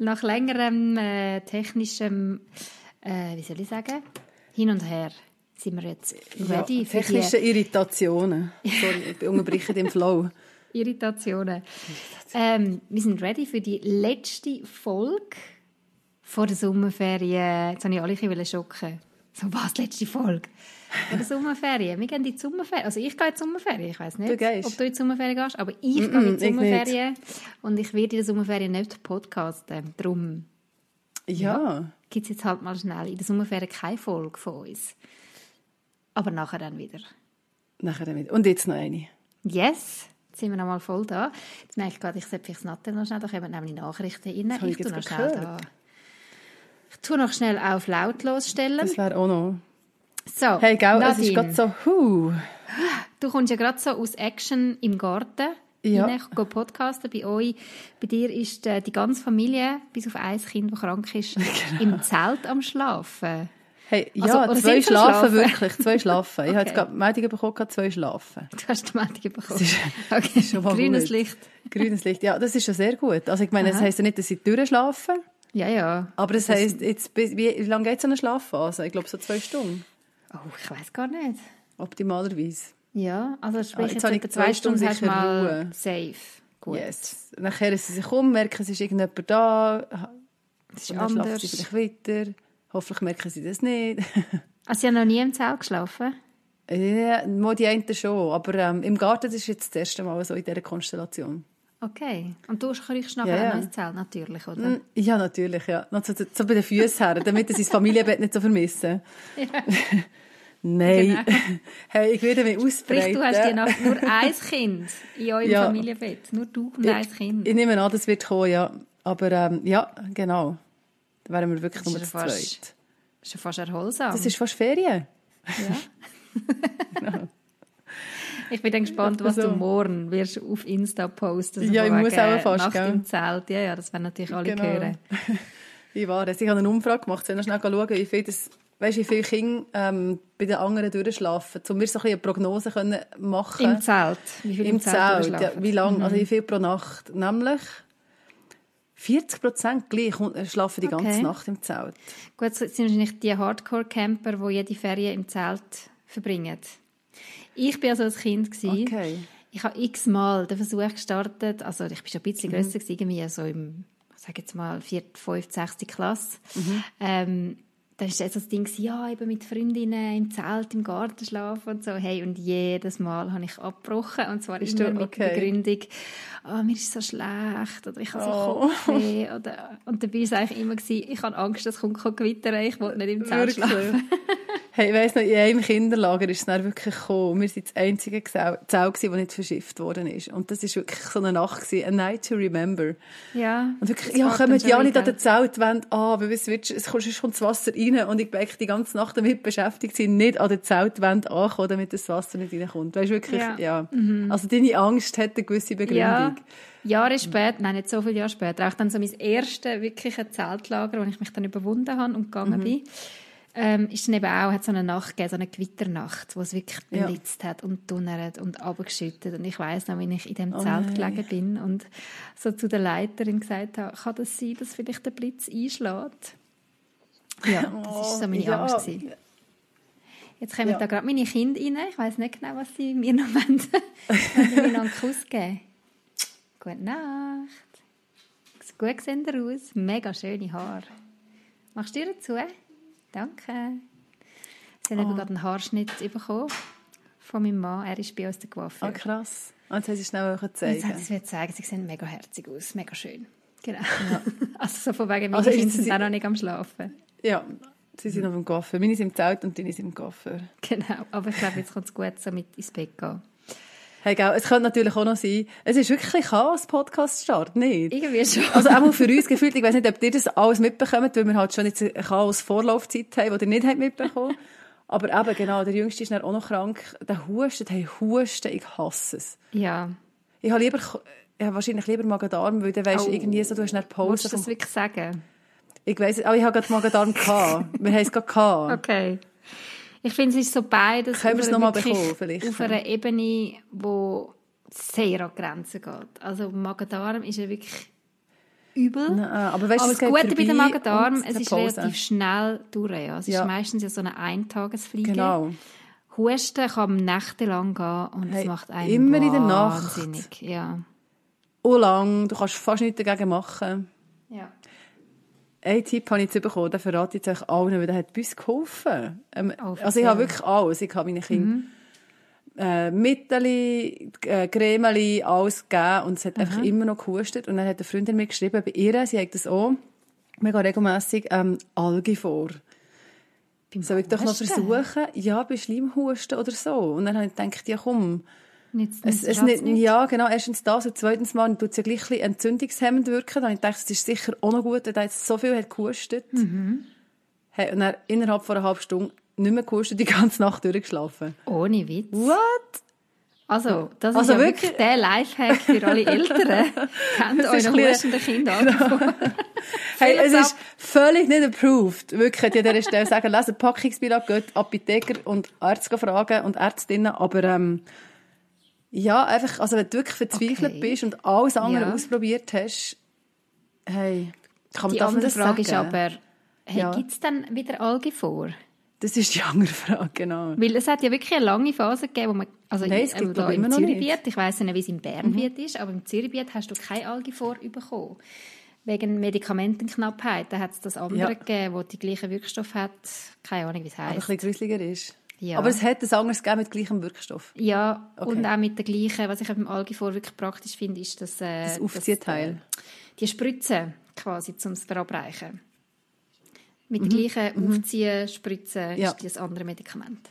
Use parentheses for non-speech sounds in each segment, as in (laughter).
Nach längerem äh, technischem, äh, wie soll ich sagen, hin und her sind wir jetzt ready ja, für technische Irritationen. Sorry, ich unterbreche den Flow. die (laughs) Irritationen. Ähm, wir sind ready für die letzte Folge vor der Sommerferien. Jetzt habe ich alle ein bisschen schocken. So, was, letzte Folge? Vor der Sommerferien. Wir gehen in die Sommerferien. Also ich gehe in die Sommerferien. Ich weiß nicht, Du ob du in die Sommerferien gehst, aber ich gehe Mm-mm, in die. Sommerferien. Und ich werde in der Sommerferien nicht podcasten. Darum Ja, gibt es jetzt halt mal schnell in der Sommerferien keine Folge von uns. Aber nachher dann wieder. nachher damit. Und jetzt noch eine. Yes, jetzt sind wir noch mal voll da. Jetzt merke ich gerade, ich sollte vielleicht das Nattel noch schnell, da kommen nämlich Nachrichten rein. Ich ich tue noch schnell da. Ich tue noch schnell auf lautlos stellen. Das wäre auch noch. So, Hey, gell, es Nadine, ist gerade so, huh. du kommst ja gerade so aus Action im Garten. Ja. Ich gehe podcasten bei euch. Bei dir ist äh, die ganze Familie, bis auf ein Kind, das krank ist, (laughs) im Zelt am Schlafen. Hey, ja, Also, oder zwei schlafen, Schlafen? wirklich, zwei schlafen. Ich (laughs) habe Okay. jetzt gerade Meldung bekommen, zwei schlafen. Du hast die Meldung bekommen. ist- (laughs) okay. schon mal Grünes gut. Licht. Grünes Licht, ja, das ist schon sehr gut. Also ich meine, das Aha. heisst ja nicht, dass sie durchschlafen, Ja, ja. aber das heisst, jetzt, wie, wie lange geht so eine Schlafphase? Ich glaube, so zwei Stunden, Oh, ich weiß gar nicht. optimalerweise. Ja, also sprich Ah, jetzt jetzt, habe ich zwei Stunden Stunden hast mal Ruhe. safe. Gut. Yes. Nachher sie sich um, merken, es ist irgendjemand da, Das ist anders. sie vielleicht weiter. Hoffentlich merken sie das nicht. Also, (laughs) sie haben noch nie im Zelt geschlafen? ja, mal die einen schon, aber ähm, im Garten ist jetzt das erste Mal so in dieser Konstellation. Okay. Und du kriegst nachher Ja, ja. ein neues Zelt, natürlich, oder? Mm, Ja, natürlich, ja. Noch so, so bei den Füßen her, damit sie das Familienbett nicht so vermissen. (laughs) (laughs) Nein. (laughs) Hey, ich werde mich ausbreiten. Sprich, du hast die Nacht nur (laughs) ein Kind in eurem Ja. Familienbett. Nur du und ein Kind. Ich nehme an, das wird kommen, ja. Aber ähm, ja, genau. Da wären wir wirklich Das nur zu ja zweit. Das ist ja fast erholsam. Das ist fast Ferien. ja. (laughs) Ich bin dann gespannt, was So. du morgen wirst auf Insta posten. Ja, ich muss auch fast, Nacht gell? im Zelt. Ja, ja, das werden natürlich alle Genau. hören. Ich war es. Ich habe eine Umfrage gemacht, soll noch schnell schauen, wie viel, das, weißt, wie viele Kinder ähm, bei den anderen durchschlafen, um mir so ein bisschen eine Prognose können machen Im Zelt. Wie viel im, Im Zelt, Zelt, ja, wie lange, also wie viel pro Nacht. Nämlich 40 Prozent gleich äh, schlafen die ganze Okay. Nacht im Zelt. Gut, das sind wahrscheinlich die Hardcore-Camper, die jede Ferien im Zelt verbringen. Ich war also als Kind. gewesen. Okay. Ich habe x-mal den Versuch gestartet, also ich war schon ein Mhm. bisschen grösser, gewesen, irgendwie so im, ich sage jetzt mal, 4., 5., 6. Klasse. Mhm. Ähm, dann war das Ding, ja, eben mit Freundinnen im Zelt, im Garten schlafen und so. Hey, und jedes Mal habe ich abgebrochen. Und zwar Bist immer du- mit okay. der Begründung, oh, mir ist so schlecht oder ich habe so Oh. Kopfweh. Oder, und dabei war es eigentlich immer, gewesen, ich habe Angst, es kommt gewittern, ich wollte nicht im Zelt Wirklich? schlafen. Hey, ich weiss noch, in einem Kinderlager ist es dann wirklich gekommen. Wir waren das einzige Zelt, gewesen, das nicht verschifft worden ist. Und das war wirklich so eine Nacht, gewesen, a night to remember. Ja, Und wirklich, ja, kommen schon ja nicht an der Zeltwand an, weil es, wird, es kommt, kommt das Wasser rein. Und ich bin eigentlich die ganze Nacht damit beschäftigt, sein, nicht an der Zeltwand anzukommen, damit das Wasser nicht reinkommt. Weißt du, wirklich, Ja. ja. Also deine Angst hat eine gewisse Begründung. Ja, Jahre später, nein, nicht so viele Jahre später, auch dann so mein erstes wirkliche Zeltlager, wo ich mich dann überwunden habe und gegangen bin, ähm, ist dann eben auch, hat so eine Nacht gegeben, so eine Gewitternacht, wo es wirklich Ja. blitzt hat und donnert und abgeschüttet. Und ich weiss noch, wie ich in dem Oh Zelt nein. gelegen bin und so zu der Leiterin gesagt habe, kann das sein, dass vielleicht der Blitz einschlägt? Ja, das war so meine ja. Angst. Gewesen. Jetzt kommen Ja. da gerade meine Kinder rein. Ich weiss nicht genau, was sie mir noch (laughs) wollen. Wollen sie mir noch einen Kuss geben? Gute Nacht. Gut sehen ihr aus. Mega schöne Haare. Machst du dir zu? Danke. Sie haben Oh. gerade einen Haarschnitt bekommen von meinem Mann. Er ist bei uns der Coiffeur. Ah, krass. Und jetzt haben sie schnell Jetzt hat zeigen. sie mir zeigen, sie sehen mega herzig aus. Mega schön. Genau. (laughs) also so von wegen, meine Also Kinder sie- sind auch noch nicht am Schlafen. Ja, sie sind auf dem Coiffeur. Meine sind im Zelt und deine sind im Coiffeur. Genau, aber ich glaube, jetzt kommt es gut, so mit ins Bett gehen. Hey, gell, es könnte natürlich auch noch sein, es ist wirklich ein Chaos-Podcast-Start, nicht? Irgendwie schon. Also auch für uns gefühlt, ich weiß nicht, ob ihr das alles mitbekommt, weil wir halt schon jetzt eine Chaos-Vorlaufzeit haben, die ihr nicht habt mitbekommen Aber eben, genau, der Jüngste ist dann auch noch krank. Der Hustet, hey, Husten, ich hasse es. Ja. Ich habe lieber, ich habe wahrscheinlich lieber Magen-Darm, weil dann weisst du Oh. irgendwie so, du hast Musst Pause. du das wirklich sagen? Ich weiss, aber ich habe gerade Magen-Darm gehabt. Wir haben es gerade gehabt. Okay. Ich finde, es ist so beides Können wir es auf einer bekommen, vielleicht? auf einer Ebene, wo sehr an Grenzen geht. Also Magen-Darm ist ja wirklich übel. Nein, aber weißt Aber es das Gute bei dem Magen-Darm, es ist relativ schnell durch. Ja. Es Ja. ist meistens ja so eine Eintagesfliege. Genau. Husten kann nächtelang gehen und es Hey, macht einen immer in der Nacht. wahnsinnig. Ja. Oh lang, du kannst fast nichts dagegen machen. ja. Einen Tipp habe ich jetzt bekommen, den verrate ich euch allen, weil der hat bei uns geholfen. Ähm, Oh, also ich habe wirklich alles. Ich habe meinen Kindern äh, Mitteli, äh, Cremeli, alles gegeben und es hat einfach immer noch gehustet. Und dann hat eine Freundin mir geschrieben, bei ihr, sie hat das auch mega regelmässig ähm, Algi vor. Beim Soll ich doch noch versuchen? Ja, bei Schleimhusten oder so. Und dann habe ich gedacht, ja komm, Nicht, es, nicht, es nicht, ja, genau, erstens das und zweitens mal tut es ja gleich ein bisschen entzündungshemmend wirken. Dann ich gedacht, es ist sicher auch noch gut, dass er jetzt so viel hat gehustet. Hey, und dann innerhalb von einer halben Stunde nicht mehr gehustet, die ganze Nacht durchgeschlafen. Ohne Witz. What? Also, das Also ist ja wirklich? wirklich der Lifehack für alle Eltern. (laughs) Kennt Das ist eure hustenden Kinder an. (laughs) Hey, es ist völlig nicht approved. Wirklich, hätte ich an dieser Stelle sagen, (laughs) lesen Packungsbeilag, geht Apotheker und Ärzte fragen und Ärztinnen, aber, ähm, ja, einfach, also wenn du wirklich verzweifelt Okay. bist und alles andere Ja. ausprobiert hast, hey, kann man Die andere Frage ist sagen? aber, hey, Ja. gibt es dann wieder Alge vor? Das ist die andere Frage, genau. Weil es hat ja wirklich eine lange Phase gegeben, wo man, also Nein, es gibt, ich, im. Mhm. Zürichbiet, ich weiss nicht, wie es im Bernbiet ist, aber im Zürichbiet hast du keine Alge vorbekommen. Wegen Medikamentenknappheit. Da hat es das andere Ja. gegeben, wo die gleichen Wirkstoff hat. Keine Ahnung, wie es Aber ein heisst. bisschen gruseliger ist. Ja. Aber es hat ein anderes gegeben mit gleichem Wirkstoff. Ja, Okay. und auch mit der gleichen, was ich beim Algifor wirklich praktisch finde, ist das, äh, Das Aufziehteil. äh, die Spritze quasi zum Verabreichen. Mit der gleichen Mhm. Ja. ist das andere Medikament.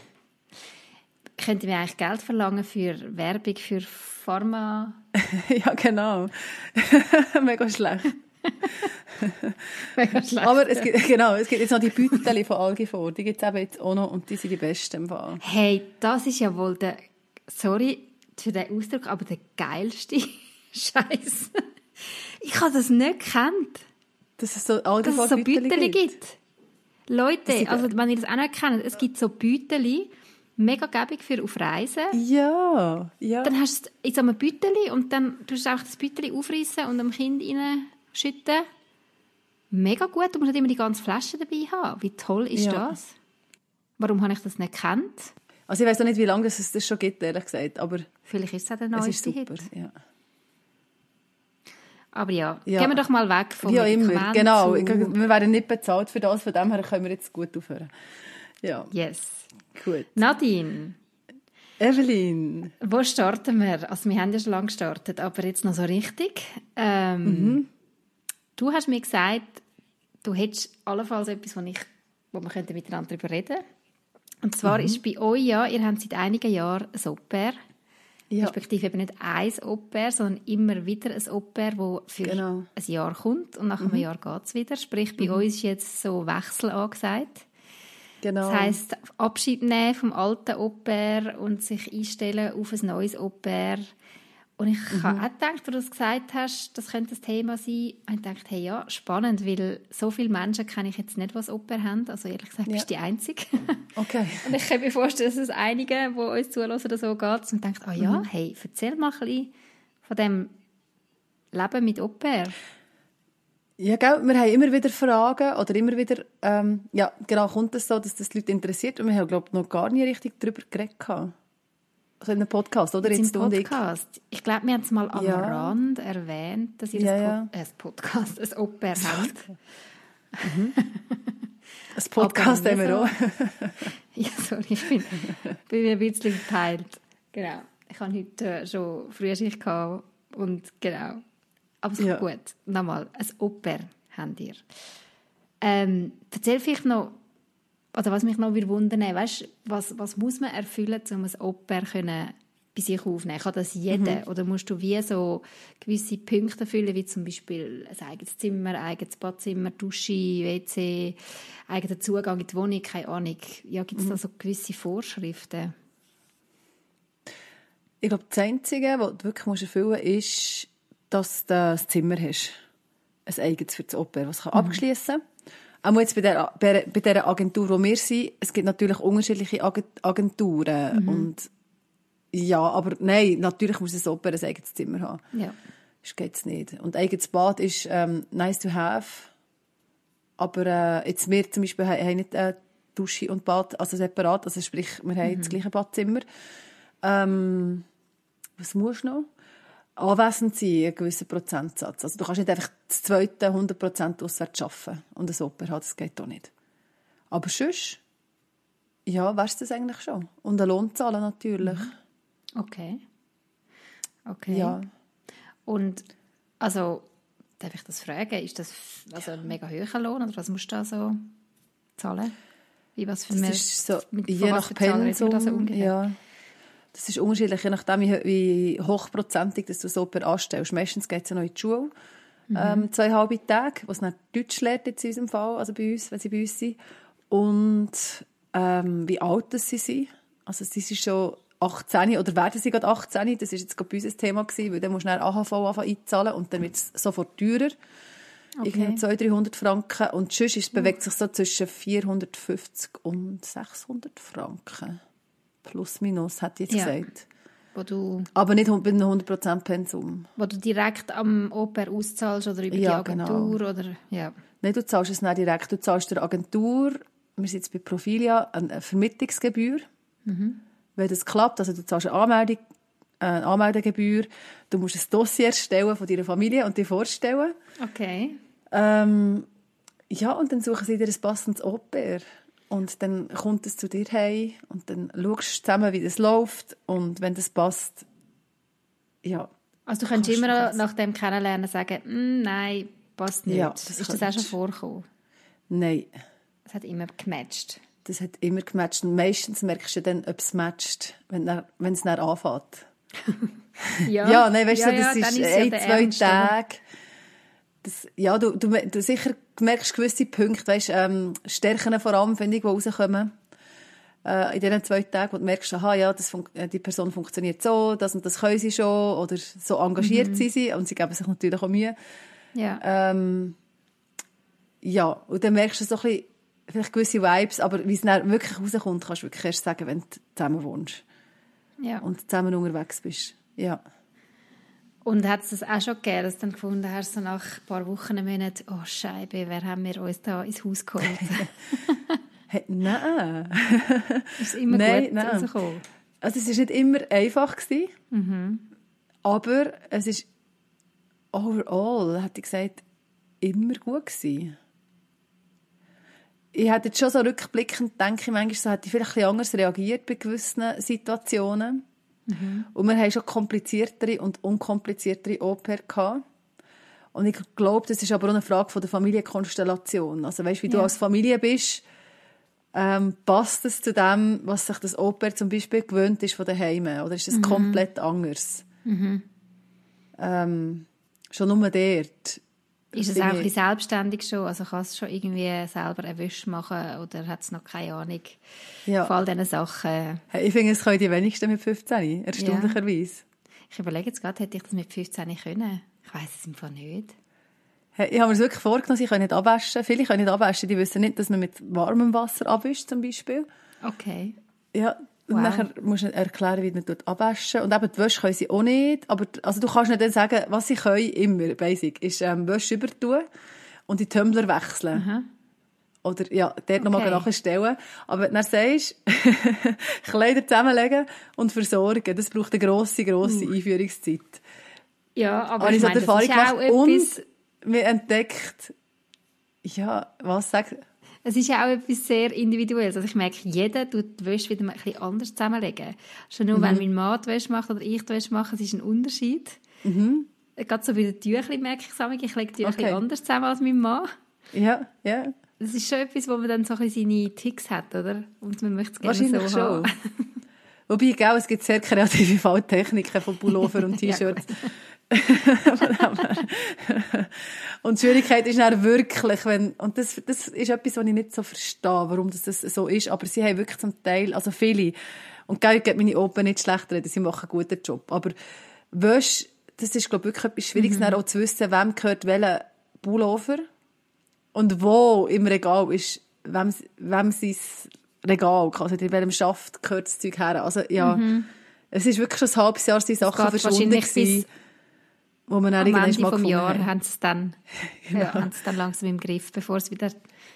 Könnte mir eigentlich Geld verlangen für Werbung für Pharma? (laughs) ja, genau. (laughs) Mega schlecht. (laughs) Aber es gibt, genau, es gibt jetzt noch die Beutel von Algifor. Die gibt es eben jetzt auch noch und die sind die besten im Fall. Hey, das ist ja wohl der, sorry für den Ausdruck, aber der geilste (laughs) Scheiß. Ich habe das nicht gekannt. Dass es so Algifor es so Beutel gibt. Leute, also wenn ihr das auch nicht kennt, es gibt so Büteli, mega gäbig für auf Reisen. Ja, ja. Dann hast du in so einem Büteli und dann tust du einfach das Büteli aufreißen und dem Kind reinschütten. Mega gut, du musst nicht immer die ganze Flasche dabei haben. Wie toll ist Ja. das? Warum habe ich das nicht gekannt? Also ich weiß noch nicht, wie lange es das schon gibt, ehrlich gesagt, aber Vielleicht ist es auch der neueste super. Hit. Ja. Aber ja, Ja. gehen wir doch mal weg von Wie auch immer, genau. Wir werden nicht bezahlt für das, von dem her können wir jetzt gut aufhören. Ja, Yes. gut. Nadine, Evelyn, Wo starten wir? Also wir haben ja schon lange gestartet, aber jetzt noch so richtig. Ähm, Mhm. Du hast mir gesagt, du hättest allenfalls etwas, wo, ich, wo wir könnten miteinander darüber reden Und zwar Mhm. ist bei euch ja, ihr habt seit einigen Jahren ein Au-pair, ja, respektive eben nicht ein Au-pair, sondern immer wieder ein Au-pair, das für Genau. Mhm. ein Jahr kommt und nach einem Jahr geht es wieder. Sprich, bei uns ist jetzt so Wechsel angesagt. genau. Das heisst, Abschied nehmen vom alten Au-pair und sich einstellen auf ein neues Au-pair. Und ich Mhm. habe auch gedacht, als du das gesagt hast, das könnte das Thema sein, habe ich gedacht, hey, ja, spannend, weil so viele Menschen kenne ich jetzt nicht, die ein Au-pair haben. Also ehrlich gesagt, Ja. bist du die Einzige. (laughs) okay. (laughs) und ich kann mir vorstellen, dass es einigen, die uns zuhören oder so geht, und denken, ah ja, Mhm. hey, erzähl mal ein bisschen von dem Leben mit Au-pair. Ja, gell, wir haben immer wieder Fragen oder immer wieder, ähm, ja, genau, kommt es so, dass das die Leute interessiert und wir haben, glaube ich, noch gar nie richtig darüber geredet. Also in einem Podcast, oder? Jetzt im und ich. Podcast. Ich glaube, wir haben es mal am Ja. Rand erwähnt, dass ihr Ja, ein, ja. Pod äh, Podcast, ein Au-pair habt. Ein Podcast haben wir auch. (laughs) Ja, sorry, ich bin, bin mir ein bisschen geteilt. Genau. Ich hatte heute äh, schon Frühschicht gehabt und genau. Aber es ist Ja. gut. Nochmal, ein Au-pair habt ihr. Ähm, erzähl vielleicht noch, oder was mich noch wundern, weißt, was, was muss man erfüllen, um ein können bei sich aufnehmen? Kann das jeder? Mhm. Oder musst du wie so gewisse Punkte erfüllen, wie zum Beispiel ein eigenes Zimmer, eigenes Badzimmer, Dusche, WC, eigener Zugang in die Wohnung, keine Ahnung. Ja, gibt es mhm. da so gewisse Vorschriften? Ich glaube, das Einzige, was du wirklich erfüllen musst, ist, dass du ein Zimmer hast. Ein eigenes für das Oper, was kann mhm. abschließen kann. Auch jetzt bei der, bei, der Agentur, wo wir sind, es gibt natürlich unterschiedliche Agenturen. Mhm. Und ja, aber nein, natürlich muss ein Oper ein eigenes Zimmer haben. Ja. Das geht's nicht. Und eigenes Bad ist ähm, nice to have. Aber äh, jetzt wir zum Beispiel haben nicht äh, Dusche und Bad, also separat. Also sprich, wir haben mhm. das gleiche Badzimmer. Ähm, was muss noch? Anwesend sein, einen gewissen Prozentsatz. Also du kannst nicht einfach das zweite 100% auswärts arbeiten und ein Oper haben, das geht auch nicht. Aber sonst, ja, weißt du das eigentlich schon. Und einen Lohn zahlen natürlich. Mhm. Okay. Okay. Ja. Und, also, darf ich das fragen? Ist das also ein mega hoher Lohn oder was musst du da so zahlen? Wie was für das ist so, je nach Pensum, ja. Das ist unterschiedlich, je nachdem, wie hochprozentig du so Oper anstellst. Meistens geht es ja noch in die Schule. Mhm. Ähm, zwei halbe Tage, was dann Deutsch lernt jetzt in unserem Fall, also bei uns, wenn sie bei uns sind. Und ähm, wie alt sie sind. Also sie sind schon 18 oder werden sie gerade 18. Das ist jetzt gerade bei uns ein Thema gewesen, weil dann musst du dann AHV einzahlen und dann wird es sofort teurer. Okay. Irgendwie 200, 300 Franken. Und sonst ist, bewegt sich so zwischen 450 und 600 Franken. Plus, minus, hat jetzt ja. gesagt. Wo du, Aber nicht bei einem 100% Pensum. Wo du direkt am Oper auszahlst oder über ja, die Agentur? Genau. Oder, ja. Nein, du zahlst es nicht direkt. Du zahlst der Agentur, wir sind jetzt bei Profilia, eine Vermittlungsgebühr. Mhm. Wenn das klappt, also du zahlst eine Anmeldung, eine Anmeldegebühr, du musst ein Dossier erstellen von deiner Familie und dir vorstellen. Okay. Ähm, ja, und dann suchen sie dir ein passendes Oper. Und dann kommt es zu dir heim und dann schaust du zusammen, wie das läuft. Und wenn das passt, ja. Also du kannst immer nach dem Kennenlernen sagen, mm, nein, passt nicht. Ja, das Ist das auch schon vorgekommen? Nein. Es hat immer gematcht. Das hat immer gematcht. Und meistens merkst du dann, ob es matcht, wenn, es dann anfängt. (laughs) (laughs) ja. ja, nein, weißt ja, du, das ja, ist, ist ein, zwei Tage das, ja, du, du, du sicher merkst gewisse Punkte, weißt, ähm, Stärken vor allem, finde ich, die rauskommen. Äh, in diesen zwei Tagen, wo du merkst, aha, ja, das äh, die Person funktioniert so, das und das können sie schon, oder so engagiert mhm. sie sie, und sie geben sich natürlich auch Mühe. Ja. Ähm, ja, und dann merkst du so ein bisschen, vielleicht gewisse Vibes, aber wie es dann wirklich rauskommt, kannst du wirklich erst sagen, wenn du zusammen wohnst. Ja. Und zusammen unterwegs bist. Ja. Und hat es das auch schon gegeben, dass du dann gefunden hast, so nach ein paar Wochen, Monaten, oh Scheibe, wer haben wir uns da ins Haus geholt? (laughs) hey, nein. (laughs) ist immer nein, gut nein. rausgekommen? Also es war nicht immer einfach, gewesen, mhm. aber es ist overall, hätte ich gesagt, immer gut gewesen. Ich hätte jetzt schon so rückblickend, denke ich manchmal, so hätte ich vielleicht ein bisschen anders reagiert bei gewissen Situationen. Mhm. Und wir haben schon kompliziertere und unkompliziertere Oper gehabt. Und ich glaube, das ist aber auch eine Frage von der Familienkonstellation. Also weißt, wie ja. du als Familie bist, ähm, passt es zu dem, was sich das Oper zum Beispiel gewöhnt ist von den Heimen? Oder ist das mhm. komplett anders? Mhm. Ähm, schon nur dort ist es auch ein bisschen selbstständig schon? Also kannst du schon irgendwie selber einen Wisch machen oder hat es noch keine Ahnung ja. von all diesen Sachen? Hey, ich finde, es können die wenigsten mit 15, erstaunlicherweise. Ja. Ich überlege jetzt gerade, hätte ich das mit 15 können? Ich weiß es einfach nicht. Hey, ich habe mir das wirklich vorgenommen, sie können nicht abwaschen. Viele können nicht abwaschen, die wissen nicht, dass man mit warmem Wasser abwischt zum Beispiel. Okay. Ja, und wow. nachher musst du erklären, wie man tut abwaschen. Und eben die Wäsche können sie auch nicht. Aber, also du kannst nicht dann sagen, was sie können, immer, basic, ist, ähm, Wäsche übertun und die Tumbler wechseln. Aha. Oder, ja, dort okay. nochmal nachstellen. Aber dann sagst, (laughs) Kleider zusammenlegen und versorgen, das braucht eine grosse, grosse uh. Einführungszeit. Ja, aber, aber ich, meine, das ist auch etwas... Und wir entdeckt, ja, was sagt, es ist ja auch etwas sehr Individuelles. Also ich merke, jeder tut die Wäsche wieder ein bisschen anders zusammenlegen. Schon nur, mhm. wenn mein Mann die Wäsche macht oder ich die Wäsche mache, es ist ein Unterschied. Mhm. Gerade so bei den Tüchern merke ich es ich lege die okay. ein anders zusammen als mein Mann. Ja, ja. Das ist schon etwas, wo man dann so ein seine Ticks hat, oder? Und man möchte es gerne Wahrscheinlich so schon. Wobei, gell, es gibt sehr kreative Falltechniken von Pullover und (laughs) T-Shirts. (laughs) und die Schwierigkeit ist dann wirklich, wenn, und das, das ist etwas, was ich nicht so verstehe, warum das, das so ist, aber sie haben wirklich zum Teil, also viele, und gell, geht meine Open nicht schlecht reden, sie machen einen guten Job, aber Wäsche, das ist, glaube ich, wirklich etwas Schwieriges, mhm. auch zu wissen, wem gehört welcher Pullover und wo im Regal ist, wem, wem sein Regal, also in welchem Schaft gehört das Zeug her. Also, ja, mhm. es ist wirklich schon ein halbes Jahr, die Sachen verschwunden gewesen, wo man dann am Ende vom Jahr haben sie es dann, genau. ja, haben sie dann langsam im Griff, bevor es wieder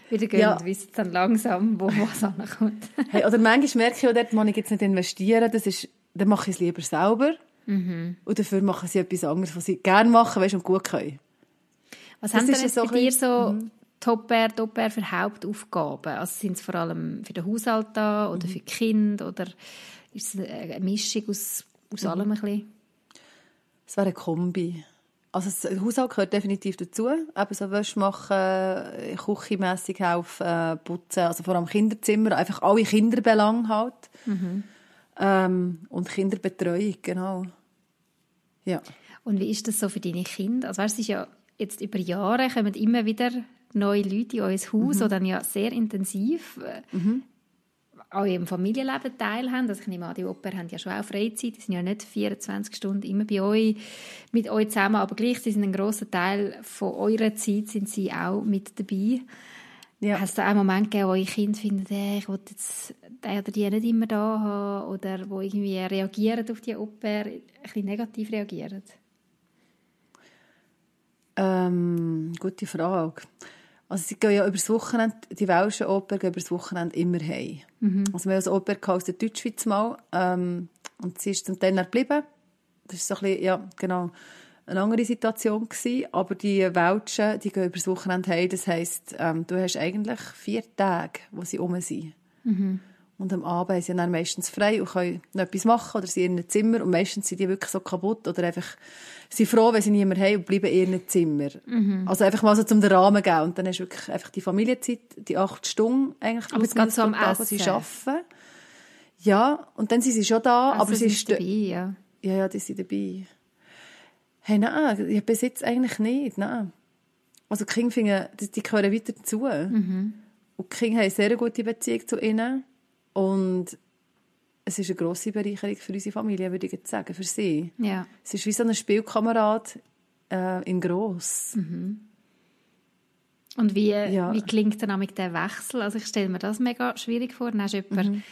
wieder gehen, ja. wissen dann langsam, wo was ankommt. (laughs) hey, oder manchmal merke ich auch, dort muss ich jetzt nicht investieren, das ist, dann mache ich es lieber selber. Mhm. Und dafür machen sie etwas anderes, was sie gerne machen, weißt, und gut können. Was das haben denn so bei dir so mhm. Top-Air, Top-Air für Hauptaufgaben? Also sind es vor allem für den Haushalt da oder mhm. für die Kinder oder ist es eine Mischung aus, aus mhm. allem ein bisschen? Es wäre eine Kombi. Also der Haushalt gehört definitiv dazu. Eben so Wäsche machen, küchenmässig helfen, putzen, also vor allem Kinderzimmer, einfach alle Kinderbelange halt. Mhm. Ähm, und Kinderbetreuung, genau. Ja. Und wie ist das so für deine Kinder? Also weißt, es ist ja jetzt über Jahre kommen immer wieder neue Leute in unser Haus, mhm. die dann ja sehr intensiv äh, mhm. An ihrem Familienleben teilhaben. Also ich nehme an, die Oper haben ja schon auch Freizeit, die sind ja nicht 24 Stunden immer bei euch, mit euch zusammen, aber gleich sie sind ein grosser Teil von eurer Zeit sind sie auch mit dabei. Ja. Hast du auch einen Moment gegeben, wo eure Kinder finden, hey, ich will jetzt den oder die nicht immer da haben oder wo irgendwie reagieren auf die Oper, ein bisschen negativ reagieren? Ähm, gute Frage. Also sie gehen ja übers Wochenende, die Welschen Oper gehen übers Wochenende immer heim. Mhm. Also wir haben eine Oper aus der Deutschschweiz mal ähm, und sie ist zum Teil geblieben. Das ist so ein bisschen, ja, genau, eine andere Situation gewesen. Aber die Welschen, die gehen übers Wochenende heim. Das heisst, ähm, du hast eigentlich vier Tage, wo sie um sind. Mhm. Und am Abend sind sie dann meistens frei und können noch etwas machen oder sind in ihrem Zimmer. Und meistens sind die wirklich so kaputt oder einfach, sind froh, wenn sie niemand haben und bleiben in ihrem Zimmer. Mhm. Also einfach mal so zum den Rahmen geben. Und dann hast du wirklich einfach die Familienzeit, die acht Stunden eigentlich. Aber es geht so am Essen. sie arbeiten. Ja, und dann sind sie schon da, also aber sie ist dabei, ja. Ja, ja, die sind dabei. Hey, nein, ich besitze eigentlich nicht, nein. Also die Kinder finden, die, die gehören weiter dazu. Mhm. Und die Kinder haben eine sehr gute Beziehung zu ihnen. Und es ist eine grosse Bereicherung für unsere Familie, würde ich jetzt sagen, für sie. Ja. Es ist wie so ein Spielkamerad äh, in gross. Mhm. Und wie, ja. wie klingt dann mit der Wechsel? Also ich stelle mir das mega schwierig vor. Dann hast du jemanden mhm.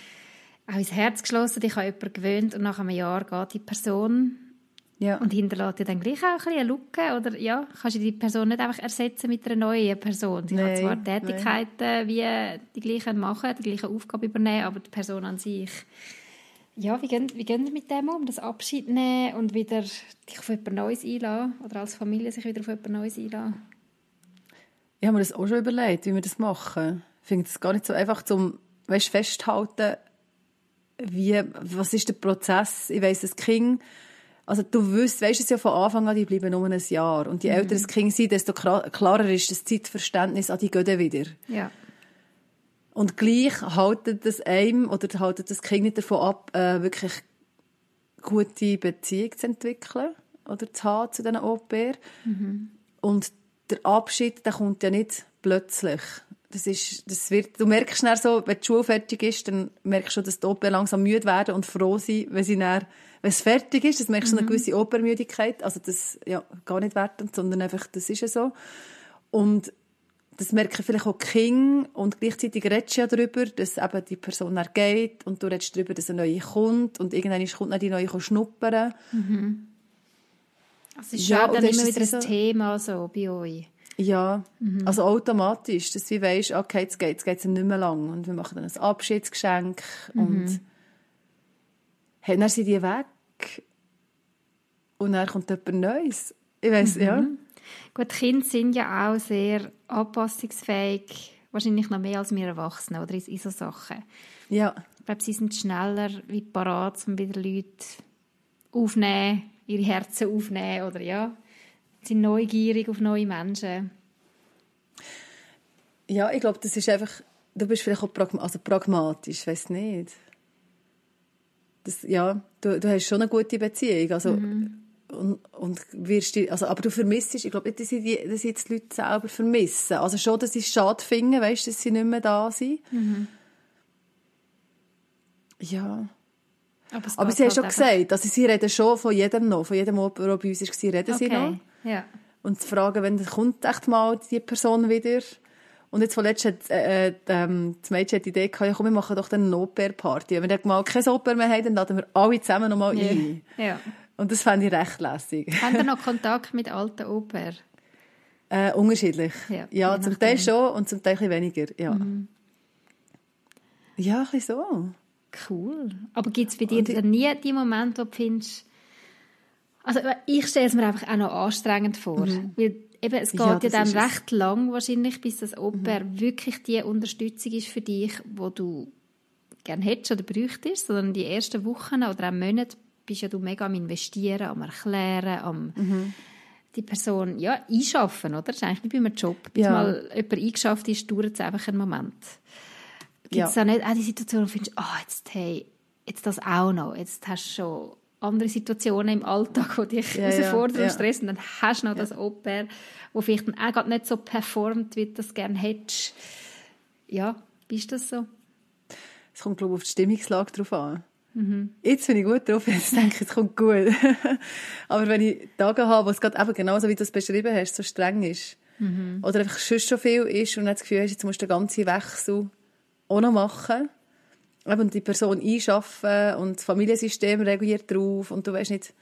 auch ins Herz geschlossen, dich an jemanden gewöhnt und nach einem Jahr geht die Person ja. Und hinterlässt ja dann gleich auch ein eine Lücke, oder ja, kannst du die Person nicht einfach ersetzen mit einer neuen Person. Sie kann zwar Tätigkeiten nein. wie die gleichen machen, die gleiche Aufgabe übernehmen, aber die Person an sich, ja, wie gehen, wie gehen wir mit dem um? Das Abschied nehmen und wieder dich auf jemand Neues einladen oder als Familie sich wieder auf jemand Neues einladen? Ich habe mir das auch schon überlegt, wie wir das machen. Ich finde es gar nicht so einfach, zum weißt, festhalten, wie, was ist der Prozess. Ich weiss, das Kind also du weißt, weißt es ja von Anfang an, die bleiben nur ein Jahr. Und je mhm. älter das Kind sind, desto klarer ist das Zeitverständnis an die gehen wieder. Ja. Und gleich haltet das einem oder haltet das Kind nicht davon ab, äh, wirklich gute Beziehung zu entwickeln oder zu haben zu diesen Au-pair. Mhm. Und der Abschied, der kommt ja nicht plötzlich. Das ist, das wird, du merkst schnell so, wenn die Schule fertig ist, dann merkst du, dass die Au-pair langsam müde werden und froh sind, wenn sie dann wenn es fertig ist, das merkst du mhm. eine gewisse Opermüdigkeit. Also das, ja, gar nicht wertend, sondern einfach, das ist ja so. Und das merken vielleicht auch Kinder und gleichzeitig redest du ja darüber, dass eben die Person geht und du redest darüber, dass eine neue kommt und irgendwann kommt dann die neue schnuppern. Mhm. Also es ist ja, dann immer wieder ein so, Thema so bei euch. Ja, mhm. also automatisch, dass du weißt, okay, jetzt geht es nicht mehr lang und wir machen dann ein Abschiedsgeschenk mhm. und hey, dann sind die weg und dann kommt jemand Neues. Ich weiss, mhm. ja. Gut, Kinder sind ja auch sehr anpassungsfähig, wahrscheinlich noch mehr als wir Erwachsene oder in so Sachen. Ja. Ich glaube, sie sind schneller wie parat, um wieder Leute aufnehmen, ihre Herzen aufnehmen oder ja, sind neugierig auf neue Menschen. Ja, ich glaube, das ist einfach, du bist vielleicht auch pragma also pragmatisch, weiß nicht. das, ja, du, du hast schon eine gute Beziehung, also, mhm. und, und wirst die, also, aber du vermisst, ich glaube nicht, dass, ich die, dass jetzt die Leute selber vermissen. Also schon, dass sie es schade finden, weißt, dass sie nicht mehr da sind. Mhm. Ja. Aber, aber sie haben halt schon gesagt, also sie reden schon von jedem noch, von jedem, der bei uns war, reden okay. sie noch. Ja. Und fragen, wenn kommt echt mal die Person wieder. Und jetzt vorletzt hat äh, äh ähm, das Mädchen hat die Idee gehabt, ja, komm, wir machen doch dann eine Oper-Party. Wenn wir mal keine Oper mehr haben, dann laden wir alle zusammen noch mal yeah. ein. Ja. Und das fand ich recht lässig. Haben Sie (laughs) noch Kontakt mit alten Oper? Äh, unterschiedlich. Ja, ja zum Teil schon und zum Teil ein weniger. Ja, mhm. ja ein bisschen so. Cool. Aber gibt es bei dir dann nie die Momente, wo du findest, also ich stelle es mir einfach auch noch anstrengend vor, mhm. weil eben, es geht ja, ja dann recht es. lang wahrscheinlich, bis das Oper mhm. wirklich die Unterstützung ist für dich, wo du gerne hättest oder bräuchtest, sondern die ersten Wochen oder auch Monate bist ja du mega am Investieren, am Erklären, am mhm. die Person ja, einschaffen, oder? Das ist eigentlich wie bei einem Job. Bis ja. mal jemand eingeschafft ist, dauert es einfach einen Moment. Gibt es ja. da nicht auch die Situation, wo du findest, oh, jetzt, hey, jetzt das auch noch, jetzt hast du schon andere Situationen im Alltag, die dich ja, herausfordern ja, und stressen, dann hast du noch das Oper, wo vielleicht dann auch nicht so performt, wie du das gerne hättest. Ja, wie ist das so? Es kommt, glaube ich, auf die Stimmungslage drauf an. Mhm. Jetzt bin ich gut drauf, (laughs) jetzt denke ich, es kommt gut. (laughs) Aber wenn ich Tage habe, wo es gerade eben genauso, wie du es beschrieben hast, so streng ist, mhm. oder einfach schon schon viel ist und dann das Gefühl hast, jetzt musst du den ganzen Wechsel auch noch machen, eben die Person einschaffen und das Familiensystem reagiert darauf und du weißt nicht,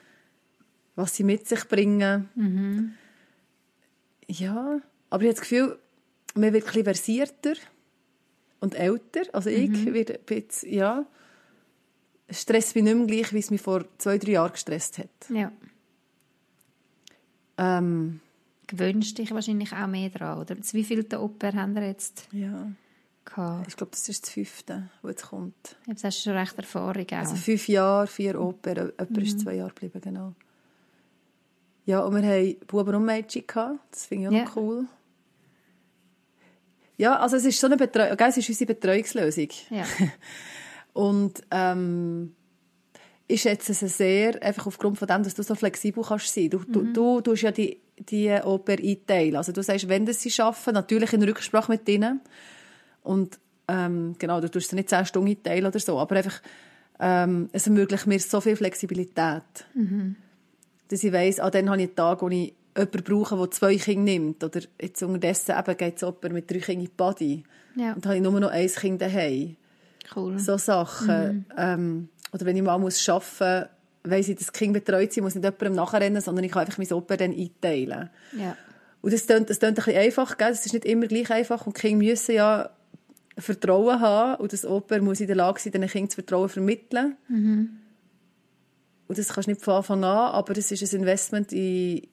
was sie mit sich bringen. Mhm. Ja, aber ich habe das Gefühl, man wird ein versierter und älter. Also ich mhm. werde ein bisschen, ja, es stresst mich nicht mehr gleich, wie es mich vor zwei, drei Jahren gestresst hat. Ja. Ähm, Gewöhnst dich wahrscheinlich auch mehr daran, oder? Wie viele Oper haben wir jetzt? Ja. Ich glaube, das ist das fünfte, das jetzt kommt. Jetzt hast du schon recht Erfahrung auch. Also fünf Jahre, vier Oper, jemand mhm. ist zwei Jahre geblieben, genau. Ja, und wir hatten Buben und Mädchen, gehabt. das finde ich auch ja. noch cool. Ja, also es ist so eine Betreuung, es ist unsere Betreuungslösung. Ja. (laughs) und ähm, ich schätze es sehr, einfach aufgrund von dem, dass du so flexibel kannst sein. Du, mhm. du, du tust ja die, die Oper einteilen. Also du sagst, wenn sie schaffen, natürlich in Rücksprache mit ihnen, und ähm, genau, du tust nicht zehn Stunden teilen oder so, aber einfach, ähm, es ermöglicht mir so viel Flexibilität, mhm. dass ich weiss, ah, dann habe ich einen Tag, wo ich jemanden brauche, der zwei Kinder nimmt. Oder jetzt unterdessen eben geht es jemand mit drei Kindern in die Body. Ja. Und dann habe ich nur noch ein Kind daheim. Cool. So Sachen. Mhm. Ähm, oder wenn ich mal muss arbeiten muss, weiss ich, dass das Kind betreut sein muss nicht jemandem nachrennen, sondern ich kann einfach mein Opa dann einteilen. Ja. Und das klingt, das klingt ein bisschen einfach, gell? das ist nicht immer gleich einfach und die Kinder müssen ja Vertrauen haben und das Oper muss in der Lage sein, den Kindern das Vertrauen vermitteln. Mhm. Und das kannst du nicht von Anfang an, aber es ist ein Investment in,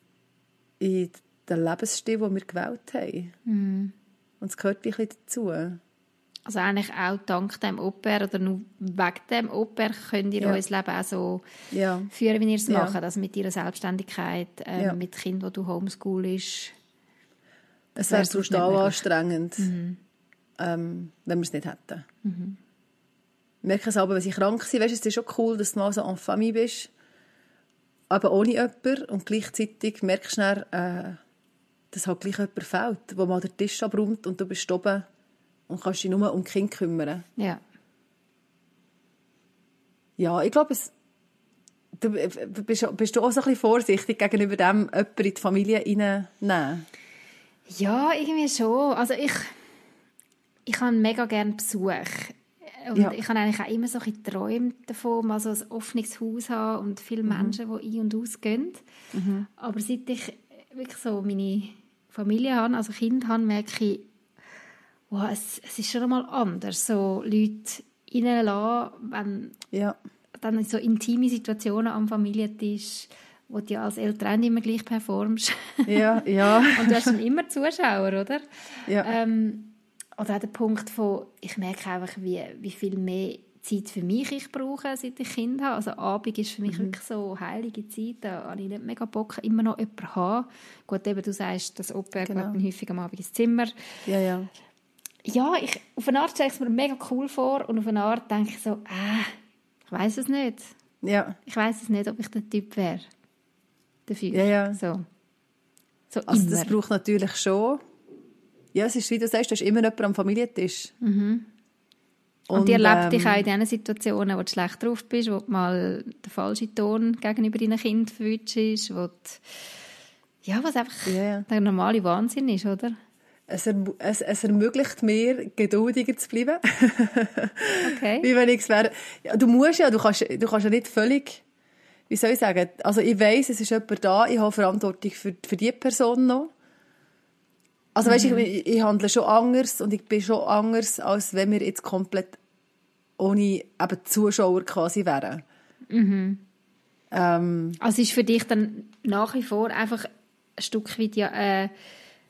in den Lebensstil, den wir gewählt haben. Mhm. Und es gehört wirklich dazu. Also eigentlich auch dank dem Oper oder nur wegen dem Oper könnt ihr ja. euer Leben auch so ja. führen, wie ihr es ja. macht. Also mit ihrer Selbstständigkeit, ähm, ja. mit Kindern, die du homeschoolst. Es wäre total anstrengend. Mhm ähm, wenn wir es nicht hätten. Mhm. Ich merke es aber, wenn sie krank sind, weißt, es ist schon cool, dass du mal so en famille bist, aber ohne jemanden und gleichzeitig merkst du dann, äh, dass halt gleich jemand fehlt, wo mal der Tisch abräumt und du bist oben und kannst dich nur um Kinder kümmern. Ja. Ja, ich glaube, es, du bist, bist du auch so ein bisschen vorsichtig gegenüber dem, jemanden in die Familie reinnehmen? Ja, irgendwie schon. Also ich ich habe mega gerne Besuch. Und ja. ich habe eigentlich auch immer so ein Träume davon, mal so ein offenes Haus haben und viele mhm. Menschen, die ein- und ausgehen. Mhm. Aber seit ich wirklich so meine Familie habe, also Kind habe, merke ich, wow, es, es ist schon einmal anders, so Leute reinlassen, wenn ja. dann so intime Situationen am Familientisch, wo du ja als Eltern immer gleich performst. Ja, ja. (laughs) und du hast dann immer Zuschauer, oder? Ja. Ähm, oder auch der Punkt von, ich merke einfach, wie, wie viel mehr Zeit für mich ich brauche, seit ich Kind habe. Also Abend ist für mich mhm. wirklich so heilige Zeit, da habe ich nicht mega Bock, immer noch jemanden zu haben. Gut, eben, du sagst, das Opa genau. geht häufig am Abend ins Zimmer. Ja, ja. Ja, ich, auf eine Art stelle ich es mir mega cool vor und auf eine Art denke ich so, äh, Ich weiß es nicht. Ja. Ich weiß es nicht, ob ich der Typ wäre. Dafür. Ja, ja. So. So Also immer. das braucht natürlich schon... Ja, es ist, wie du sagst, du hast immer jemanden am Familientisch. Mhm. Und, die erlebt ähm, dich auch in diesen Situationen, wo du schlecht drauf bist, wo du mal den falschen Ton gegenüber deinem Kind verwünschst, wo du, ja, was einfach ja. der normale Wahnsinn ist, oder? Es, erm- es, es ermöglicht mir, geduldiger zu bleiben. Okay. (laughs) Wie wenn ich wäre. Ja, du musst ja, du kannst, du kannst ja nicht völlig, wie soll ich sagen, also ich weiss, es ist jemand da, ich habe Verantwortung für, für die Person noch. Also weißt, Mhm. ich, ich handle schon anders und ich bin schon anders, als wenn wir jetzt komplett ohne eben Zuschauer quasi wären. Mhm. Ähm, Also ist für dich dann nach wie vor einfach ein Stück weit ja, äh,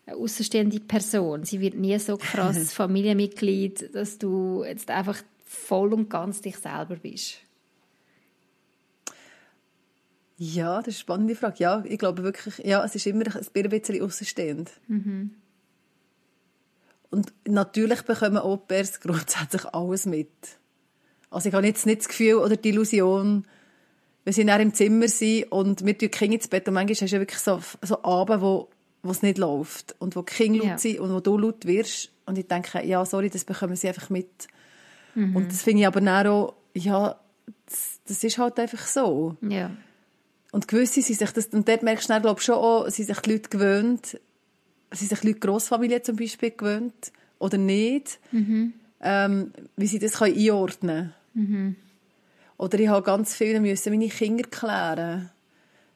eine außenstehende Person. Sie wird nie so krass (laughs) Familienmitglied, dass du jetzt einfach voll und ganz dich selber bist. ja, das ist eine spannende Frage. Ja, ich glaube wirklich, ja, es ist immer ein bisschen außenstehend. Und natürlich bekommen Au-pairs grundsätzlich alles mit. Also ich habe jetzt nicht das Gefühl oder die Illusion, wir sind dann im Zimmer sind und wir tun die Kinder ins Bett und manchmal hast du ja wirklich so, so Abend, wo, es nicht läuft und wo die Kinder Ja. laut sind und wo du laut wirst und ich denke, ja, sorry, das bekommen sie einfach mit. Und das finde ich aber dann auch, ja, das, das ist halt einfach so. Ja. Und gewisse sind sich das, und dort merkst du dann, glaube ich, schon auch, sind sich die Leute gewöhnt, sind sich Leute Grossfamilien zum Beispiel gewöhnt oder nicht, ähm, wie sie das können einordnen können. Oder ich habe ganz viel müssen meine Kinder klären.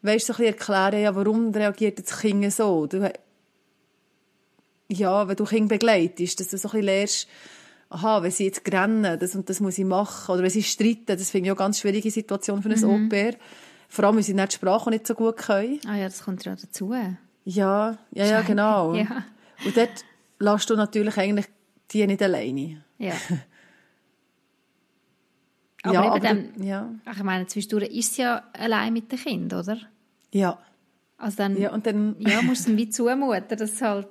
Weißt du, so ein bisschen erklären, ja, warum reagiert das Kind so? Du, ja, wenn du Kinder begleitest, dass du so ein bisschen lernst, aha, wenn sie jetzt rennen, das und das muss ich machen. Oder wenn sie streiten, das finde ich auch eine ganz schwierige Situation für ein Au-pair. Vor allem, wenn sie nicht die Sprache nicht so gut können. Ah ja, das kommt ja dazu. Ja, ja, ja, genau. Ja. Und dort lässt du natürlich eigentlich die nicht alleine. Ja. (laughs) Aber ja, aber dann, ja, ach, ich meine, zwischendurch ist sie ja allein mit dem Kind, oder? ja, Also dann ja, und dann, ja, (laughs) musst du ihm wie zumuten, dass halt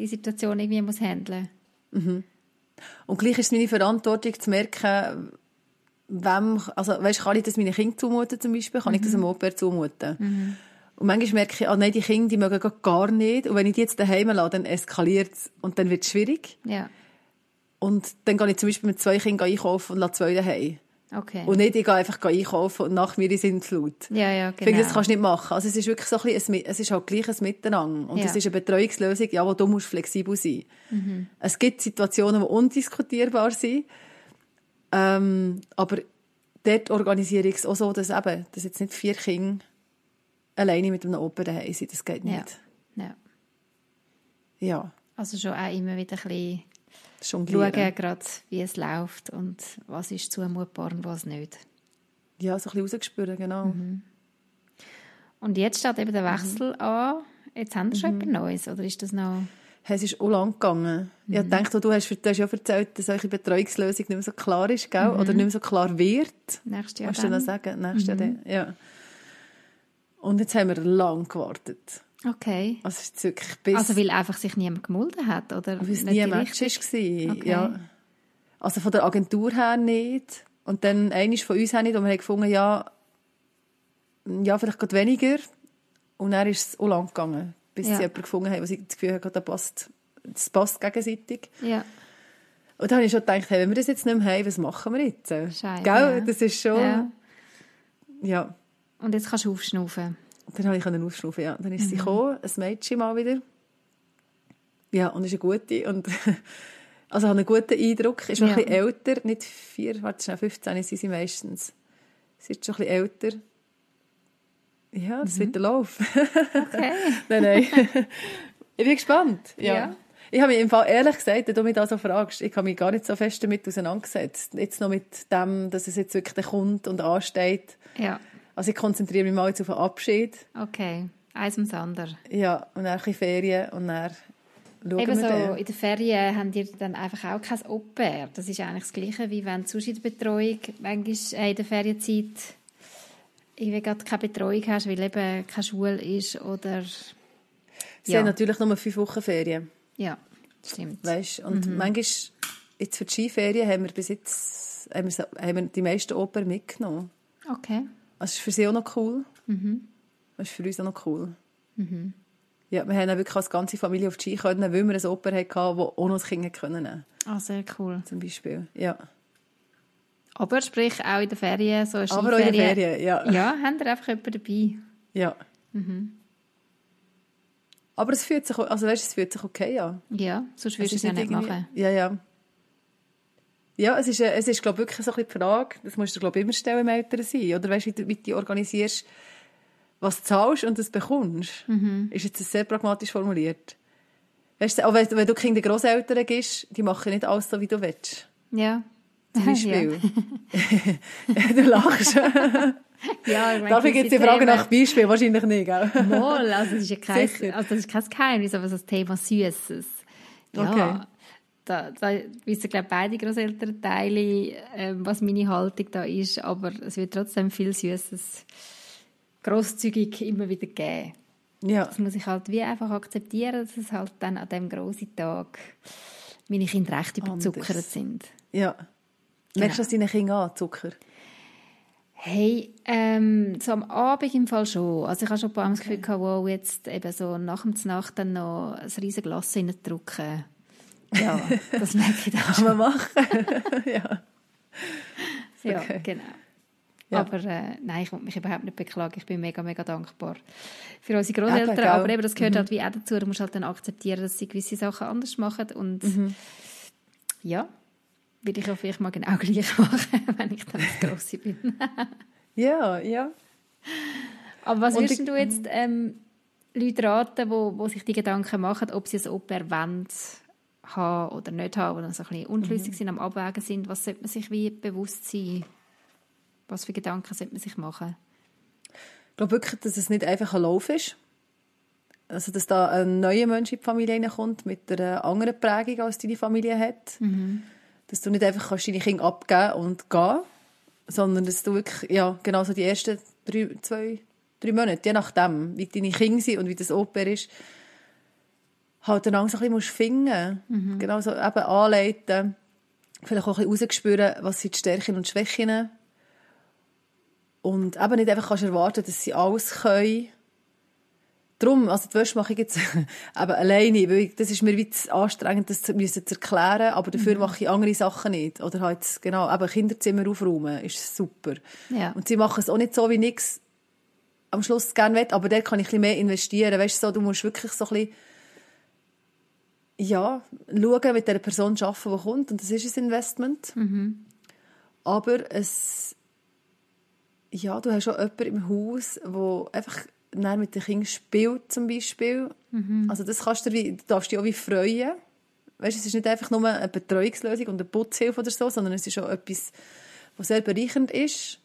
die Situation irgendwie muss handeln. und gleich ist es meine Verantwortung zu merken, wem, also, weißt, kann ich das meinen Kindern zumuten zum Beispiel? Kann ich das einem Au-pair zumuten? Und manchmal merke ich, ah, nein, die Kinder, die mögen gar nicht. Und wenn ich die jetzt daheim lasse, dann eskaliert es und dann wird es schwierig. Ja, Und dann gehe ich zum Beispiel mit zwei Kindern einkaufen und lasse zwei daheim. okay. Und nicht, ich gehe einfach einkaufen und nach mir sind Flut. ja, ja, Ich genau. finde, das kannst du nicht machen. Also es ist wirklich so ein bisschen, es ist halt gleich ein Miteinander. Und Ja. es ist eine Betreuungslösung, ja, wo du musst flexibel sein. Mhm. Es gibt Situationen, die undiskutierbar sind. Ähm, aber dort organisiere ich es auch so, dass eben, dass jetzt nicht vier Kinder alleine mit einem sind. Das geht ja. nicht. ja. Ja, Also schon auch immer wieder ein bisschen schauen, gerade, wie es läuft und was ist zumutbar und was nicht. Ja, so ein bisschen rausgespürt, genau. Mhm. Und jetzt steht eben der Wechsel an. Jetzt haben wir schon etwas Neues, oder ist das noch... Es ist auch lang gegangen. Ich Mhm. denke, du hast, du hast ja erzählt, dass solche Betreuungslösung nicht mehr so klar ist, gell? oder nicht mehr so klar wird. Nächstes Jahr Kannst du noch Mhm. sagen? Nächstes Jahr dann? Ja. Und jetzt haben wir lang gewartet. Okay. Also, es ist wirklich bis... Also weil einfach sich niemand gemolden hat, oder? weil es nicht nie ein Match war. Okay. Ja. Also von der Agentur her nicht. Und dann eines von uns auch nicht. Und wir haben gefunden, ja, ja vielleicht gerade weniger. Und dann ist es auch lang gegangen, bis Ja. sie jemanden gefunden haben, wo sie das Gefühl haben, das passt, das passt gegenseitig. Ja. Und dann habe ich schon gedacht, hey, wenn wir das jetzt nicht mehr haben, was machen wir jetzt? Scheiße, Gell? ja. Das ist schon... ja. Ja. Und jetzt kannst du aufschnaufen. Dann habe ich aufschnaufen, ja. Dann Mhm. ist sie gekommen, ein Mädchen mal wieder. Ja, und ist eine gute. Und (laughs) also hat einen guten Eindruck. Ist noch Ja. ein bisschen älter, nicht vier, warte schnell, 15 sind sie meistens. Sie ist schon ein bisschen älter. Ja, das wird der Lauf. Okay. (laughs) nein, nein. (laughs) ich bin gespannt. Ja. Ja. Ich habe mich im Fall ehrlich gesagt, wenn du mich da so fragst, ich habe mich gar nicht so fest damit auseinandergesetzt. Jetzt noch mit dem, dass es jetzt wirklich kommt und ansteht. ja. Also ich konzentriere mich mal jetzt auf den Abschied. Okay. Eins ums andere. Ja, und dann ein bisschen Ferien und dann schauen Eben wir so, in der Ferien haben die dann einfach auch kein Au-pair. Das ist eigentlich das Gleiche, wie wenn du in der Betreuung manchmal in der Ferienzeit irgendwie gerade keine Betreuung hast, weil eben keine Schule ist oder... Sie Ja. haben natürlich nur fünf Wochen Ferien, Ja, stimmt. weißt? Und Mhm. manchmal jetzt für die Skiferien haben wir bis jetzt haben wir, haben wir die meisten Opern mitgenommen. Okay. Das ist für sie auch noch cool. Mhm. Das ist für uns auch noch cool. Ja, wir haben auch wirklich als ganze Familie auf die Ski können, weil wir ein Oper hatten, das auch noch das Kind können Ah, sehr cool. zum Beispiel. Ja. Aber sprich auch in den Ferien, so eine Aber auch in den Skiferien. Ferien, ja. Ja, haben ihr einfach jemanden dabei? ja. Mhm. Aber es fühlt sich, also weißt, es fühlt sich okay an. Ja, sonst Es würdest du es ja nicht machen. Ja, ja. Ja, es ist, äh, es ist glaube ich, wirklich so ein bisschen die Frage, das musst du, glaube ich, immer stellen im Eltern sein. Oder weißt du, wie, du- organisierst, was du zahlst und das bekommst. Mhm. Ist jetzt sehr pragmatisch formuliert. Weißt du, auch wenn, wenn du Kinder Grosseltern gibst, die machen nicht alles so, wie du willst. Ja. Zum (laughs) Beispiel. (laughs) du lachst. (laughs) Ja, ich meine, Darf ich jetzt die Frage Themen- nach Beispiel? Wahrscheinlich nicht, gell? Mal, also das ist ja kein, also das ist kein Geheimnis, aber so das Thema Süßes. Ja, Okay. Da, da wissen, glaube beide Grosselternteile, ähm, was meine Haltung da ist, aber es wird trotzdem viel Süßes grosszügig immer wieder geben. Ja. Das muss ich halt wie einfach akzeptieren, dass es halt dann an dem grossen Tag meine Kinder recht überzuckert Anders. sind. ja. Merkst du das deinen Kindern an, Zucker? Hey, ähm, so am Abend im Fall schon. Also ich habe schon ein paar Mal das Gefühl gehabt, wow, jetzt eben so nach dem Nacht dann noch ein riesiges Glas reindrücken. Ja, das merke ich dann Kann schon. man machen. (laughs) ja. Ja, okay. genau. Ja. Aber äh, nein, ich will mich überhaupt nicht beklagen. Ich bin mega, mega dankbar für unsere Großeltern. Aber eben, das gehört halt wie auch dazu. Du musst halt dann akzeptieren, dass sie gewisse Sachen anders machen. Und ja, will ich auch vielleicht mal genau (laughs) gleich machen, wenn ich dann das Grosse bin. (laughs) Ja, ja. Aber was würdest ich- du jetzt ähm, Leute raten, wo, wo sich die Gedanken machen, ob sie ein Oper wollen, haben oder nicht haben, oder so ein bisschen unschlüssig Mhm. sind, am Abwägen sind, was sollte man sich wie bewusst sein? Was für Gedanken sollte man sich machen? Ich glaube wirklich, dass es nicht einfach ein Lauf ist. Also, dass da ein neuer Mensch in die Familie reinkommt mit einer anderen Prägung, als deine Familie hat. Dass du nicht einfach kannst deine Kinder abgeben und gehen sondern dass du wirklich, ja, genau so die ersten drei, zwei, drei Monate, je nachdem, wie deine Kinder sind und wie das Oper ist, halt dann so ein bisschen musst finden. Genau so eben anleiten. Vielleicht auch ein bisschen rausspüren, was sind die Stärken und Schwächen. Und eben nicht einfach kannst erwarten, dass sie alles können. Darum, also die Wäsche mache ich jetzt (laughs) eben alleine, weil das ist mir wie zu anstrengend, das zu, müssen zu erklären, aber dafür mache ich andere Sachen nicht. Oder halt, genau, eben Kinderzimmer aufräumen, ist super. Ja. Und sie machen es auch nicht so, wie ich es am Schluss gerne will, aber da kann ich ein bisschen mehr investieren. Weißt du, so, du musst wirklich so ein bisschen, ja, schauen, mit der Person arbeiten, die kommt, und das ist ein Investment. Aber es, ja, du hast auch jemanden im Haus, der einfach dann mit den Kindern spielt, zum Beispiel. Also das kannst du, wie, du darfst dich auch wie freuen. Weißt, es ist nicht einfach nur eine Betreuungslösung und eine Putzhilfe oder so, sondern es ist auch etwas, was sehr bereichernd ist.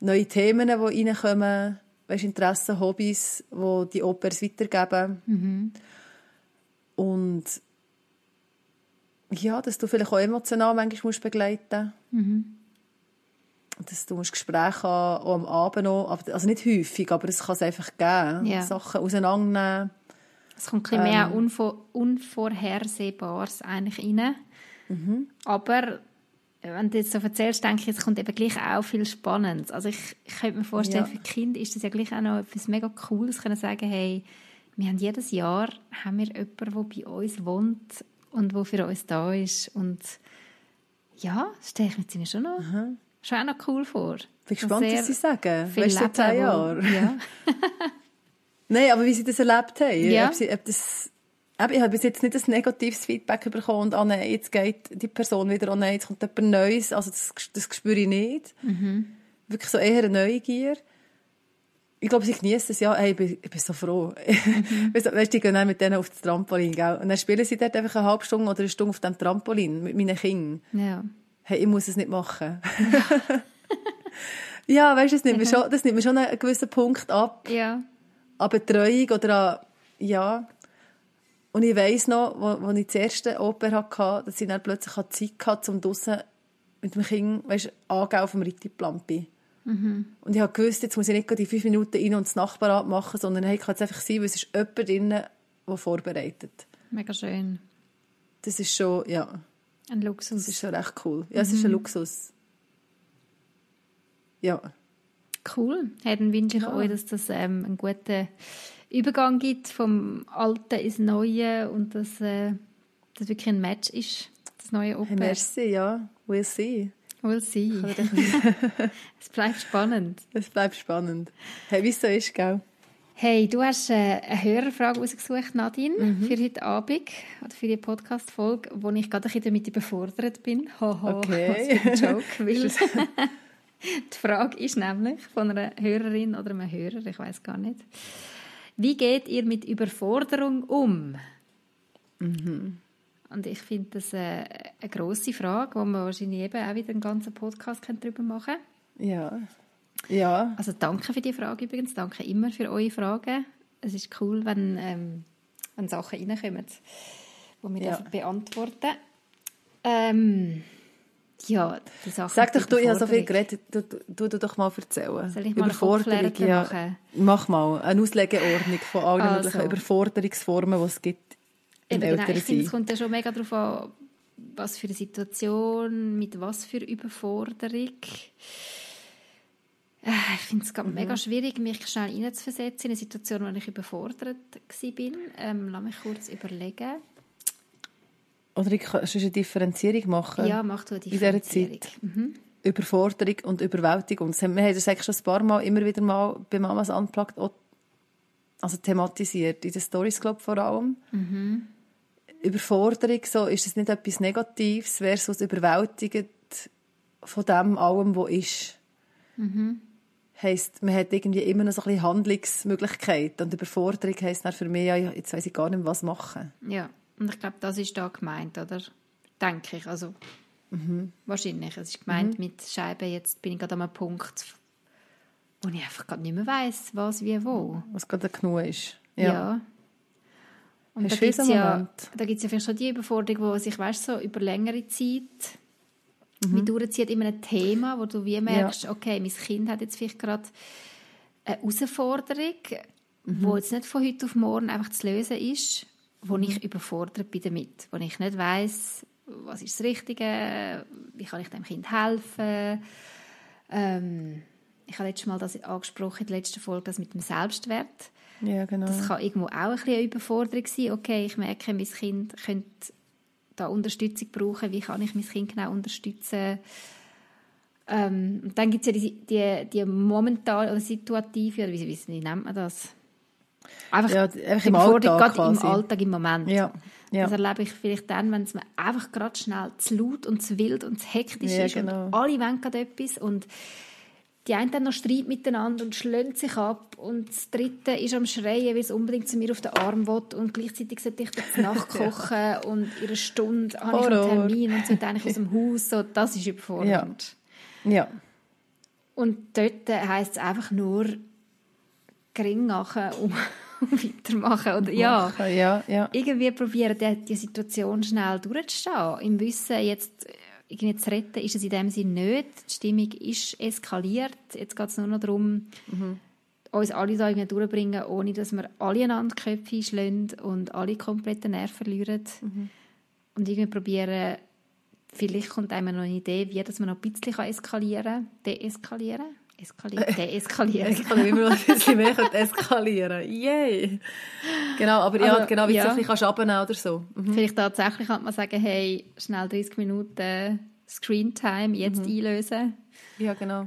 Neue Themen, die reinkommen, weißt, Interessen, Hobbys, die die Opers weitergeben. Und ja, dass du vielleicht auch emotional manchmal musst begleiten musst. Dass du musst Gespräche haben, auch am Abend noch. Aber- Also nicht häufig, aber es kann es einfach geben. Ja. Sachen auseinandernehmen. Es kommt ein bisschen Ähm. mehr Unvor Unvorhersehbares eigentlich rein. Mhm. Aber wenn du jetzt so erzählst, denke ich, es kommt eben gleich auch viel Spannendes. Also ich, ich könnte mir vorstellen, Ja. für Kinder ist das ja gleich auch noch etwas mega Cooles, können sagen, hey, wir haben jedes Jahr haben wir jemanden, der bei uns wohnt und der für uns da ist. Und ja, das stelle ich mir schon noch, schon auch noch cool vor. Ich bin gespannt, was sie sagen. viel Weißt du, seit zehn Leben, wo- Jahren. Ja. (laughs) Nein, aber wie sie das erlebt haben. Ja. Ob sie, ob das, eben, ich habe bis jetzt nicht ein negatives Feedback bekommen und ah, nein, jetzt geht die Person wieder, oh nein, jetzt kommt jemand Neues. Also das, das spüre ich nicht. Wirklich so eher eine Neugier. Ich glaube, sie genießen es ja. Hey, ich, bin, ich bin so froh. (laughs) weißt du, die gehen dann mit denen auf das Trampolin. Gell? Und dann spielen sie dort einfach eine halbe Stunde oder eine Stunde auf dem Trampolin mit meinen Kindern. ja. Hey, ich muss es nicht machen. ja, (laughs) weißt du, das nimmt, mir schon, das nimmt mir schon einen gewissen Punkt ab Ja. an Betreuung oder an, ja. Und ich weiss noch, wo, wo ich die erste Oper hatte, dass ich dann plötzlich Zeit hatte, um draussen mit dem Kind, weißt, angehen auf dem Rittiplampi. Und ich habe gewusst, jetzt muss ich nicht die fünf Minuten rein und das Nachbarn machen, sondern hey, ich kann jetzt einfach sein, weil es ist jemand drin, der vorbereitet. Mega schön. Das ist schon, ja. Ein Luxus. Das ist schon recht cool. Ja, es ist ein Luxus. Ja. Cool. Hey, dann wünsche ich euch, dass das ähm, einen guten Übergang gibt vom Alten ins Neue und dass äh, das wirklich ein Match ist, das neue Open. Hey, merci, ja. We'll see. We'll see. (laughs) (laughs) es bleibt spannend. Es bleibt spannend. Hey, wie es so ist, gell? Hey, du hast äh, eine Hörerfrage ausgesucht, Nadine, Mhm. für heute Abend oder für die Podcast-Folge, wo ich gerade ein bisschen damit überfordert bin. Haha, Okay. was für ein Joke. (laughs) Weil die Frage ist nämlich von einer Hörerin oder einem Hörer, ich weiß gar nicht. Wie geht ihr mit Überforderung um? Mhm. Und ich finde das äh, eine grosse Frage, wo man wahrscheinlich eben auch wieder einen ganzen Podcast darüber machen könnte. Ja. Ja. Also danke für die Frage übrigens. Danke immer für eure Fragen. Es ist cool, wenn, ähm, wenn Sachen reinkommen, die wir Ja. beantworten Ähm, ja, die Sache Sag doch, du, ich habe so viel Überforderung. geredet. Du, du, du, doch mal erzählen. Soll ich mal eine Kopflehre ja. machen? Mach mal. Eine Auslegeordnung von allen Also. möglichen Überforderungsformen, die es gibt im Eben, genau, ich finde, es kommt ja schon mega darauf an, was für eine Situation, mit was für Überforderung. Äh, Ich finde es Mhm. mega schwierig, mich schnell hineinzuversetzen in eine Situation, in der ich überfordert war. Ähm, lass mich kurz überlegen. Oder ich kann eine Differenzierung machen. Ja, mach du eine In dieser Differenzierung. Zeit. Mhm. Überforderung und Überwältigung. Das haben- Wir haben das eigentlich schon ein paar Mal immer wieder mal bei Mamas Unplugged also thematisiert. In den Stories, glaube vor allem. Mhm. Überforderung, so, ist es nicht etwas Negatives versus überwältigend von dem allem, was ist. Mhm. Heisst, man hat irgendwie immer noch so ein bisschen Handlungsmöglichkeiten. Und Überforderung heisst dann für mich, ja, jetzt weiss ich gar nicht mehr, was machen. Ja, und ich glaube, das ist da gemeint, oder? Denke ich. Also, Mhm. wahrscheinlich. Es ist gemeint mit Scheibe, jetzt bin ich gerade an einem Punkt, wo ich einfach gerade nicht mehr weiss, was, wie, wo. Was gerade genug ist. Ja. Und Hast da gibt es ja, da gibt's ja schon die Überforderung, die sich weißt, so über längere Zeit Mhm. wie durchzieht in einem Thema, wo du wie merkst, okay, mein Kind hat jetzt vielleicht gerade eine Herausforderung, Mhm. wo jetzt nicht von heute auf morgen einfach zu lösen ist, wo ich überfordert bin damit, wo ich nicht weiß, was ist das Richtige, wie kann ich dem Kind helfen. Ähm, ich habe letztes Mal das angesprochen in der letzten Folge, das mit dem Selbstwert. Ja, genau. Das kann irgendwo auch ein bisschen eine Überforderung sein. Okay, ich merke, mein Kind könnte da Unterstützung brauchen. Wie kann ich mein Kind genau unterstützen? Ähm, und dann gibt es ja die, die, die momentale oder situative, oder wie, wie, wie nennt man das? Einfach, Ja, einfach im Alltag gerade im. Alltag, im Moment. Ja, ja. Das erlebe ich vielleicht dann, wenn es mir einfach gerade schnell zu laut und zu wild und zu hektisch Ja, ist genau. und alle wollen gerade etwas und die einen dann noch Streit miteinander und schlönt sich ab und das dritte ist am Schreien, weil es unbedingt zu mir auf den Arm will und gleichzeitig sollte ich das nachkochen (laughs) und in einer Stunde habe ich einen. Termin und sollte eigentlich aus dem Haus, so, das ist überfordernd. Ja. Und dort heisst es einfach nur gering machen und (laughs) weitermachen. Und ja, Ja, ja. irgendwie probieren, die, die Situation schnell durchzustehen. Im Wissen, jetzt irgendwie zu retten, ist es in dem Sinne nicht. Die Stimmung ist eskaliert. Jetzt geht es nur noch darum, uns alle da irgendwie durchbringen, ohne dass wir alle einander die Köpfe schlagen und alle komplett den Nerv verlieren. Und irgendwie probieren, vielleicht kommt einem noch eine Idee, wie dass man noch ein bisschen eskalieren kann. Deeskalieren? Eskalieren? Deeskalieren. Ich kann immer noch ein bisschen mehr (laughs) eskalieren. Yay! Genau, aber ja, Also, genau, wie ja. du es bisschen abnehmen oder so. Mhm. Vielleicht tatsächlich kann man sagen, hey, schnell 30 Minuten Screentime jetzt einlösen. Ja, genau.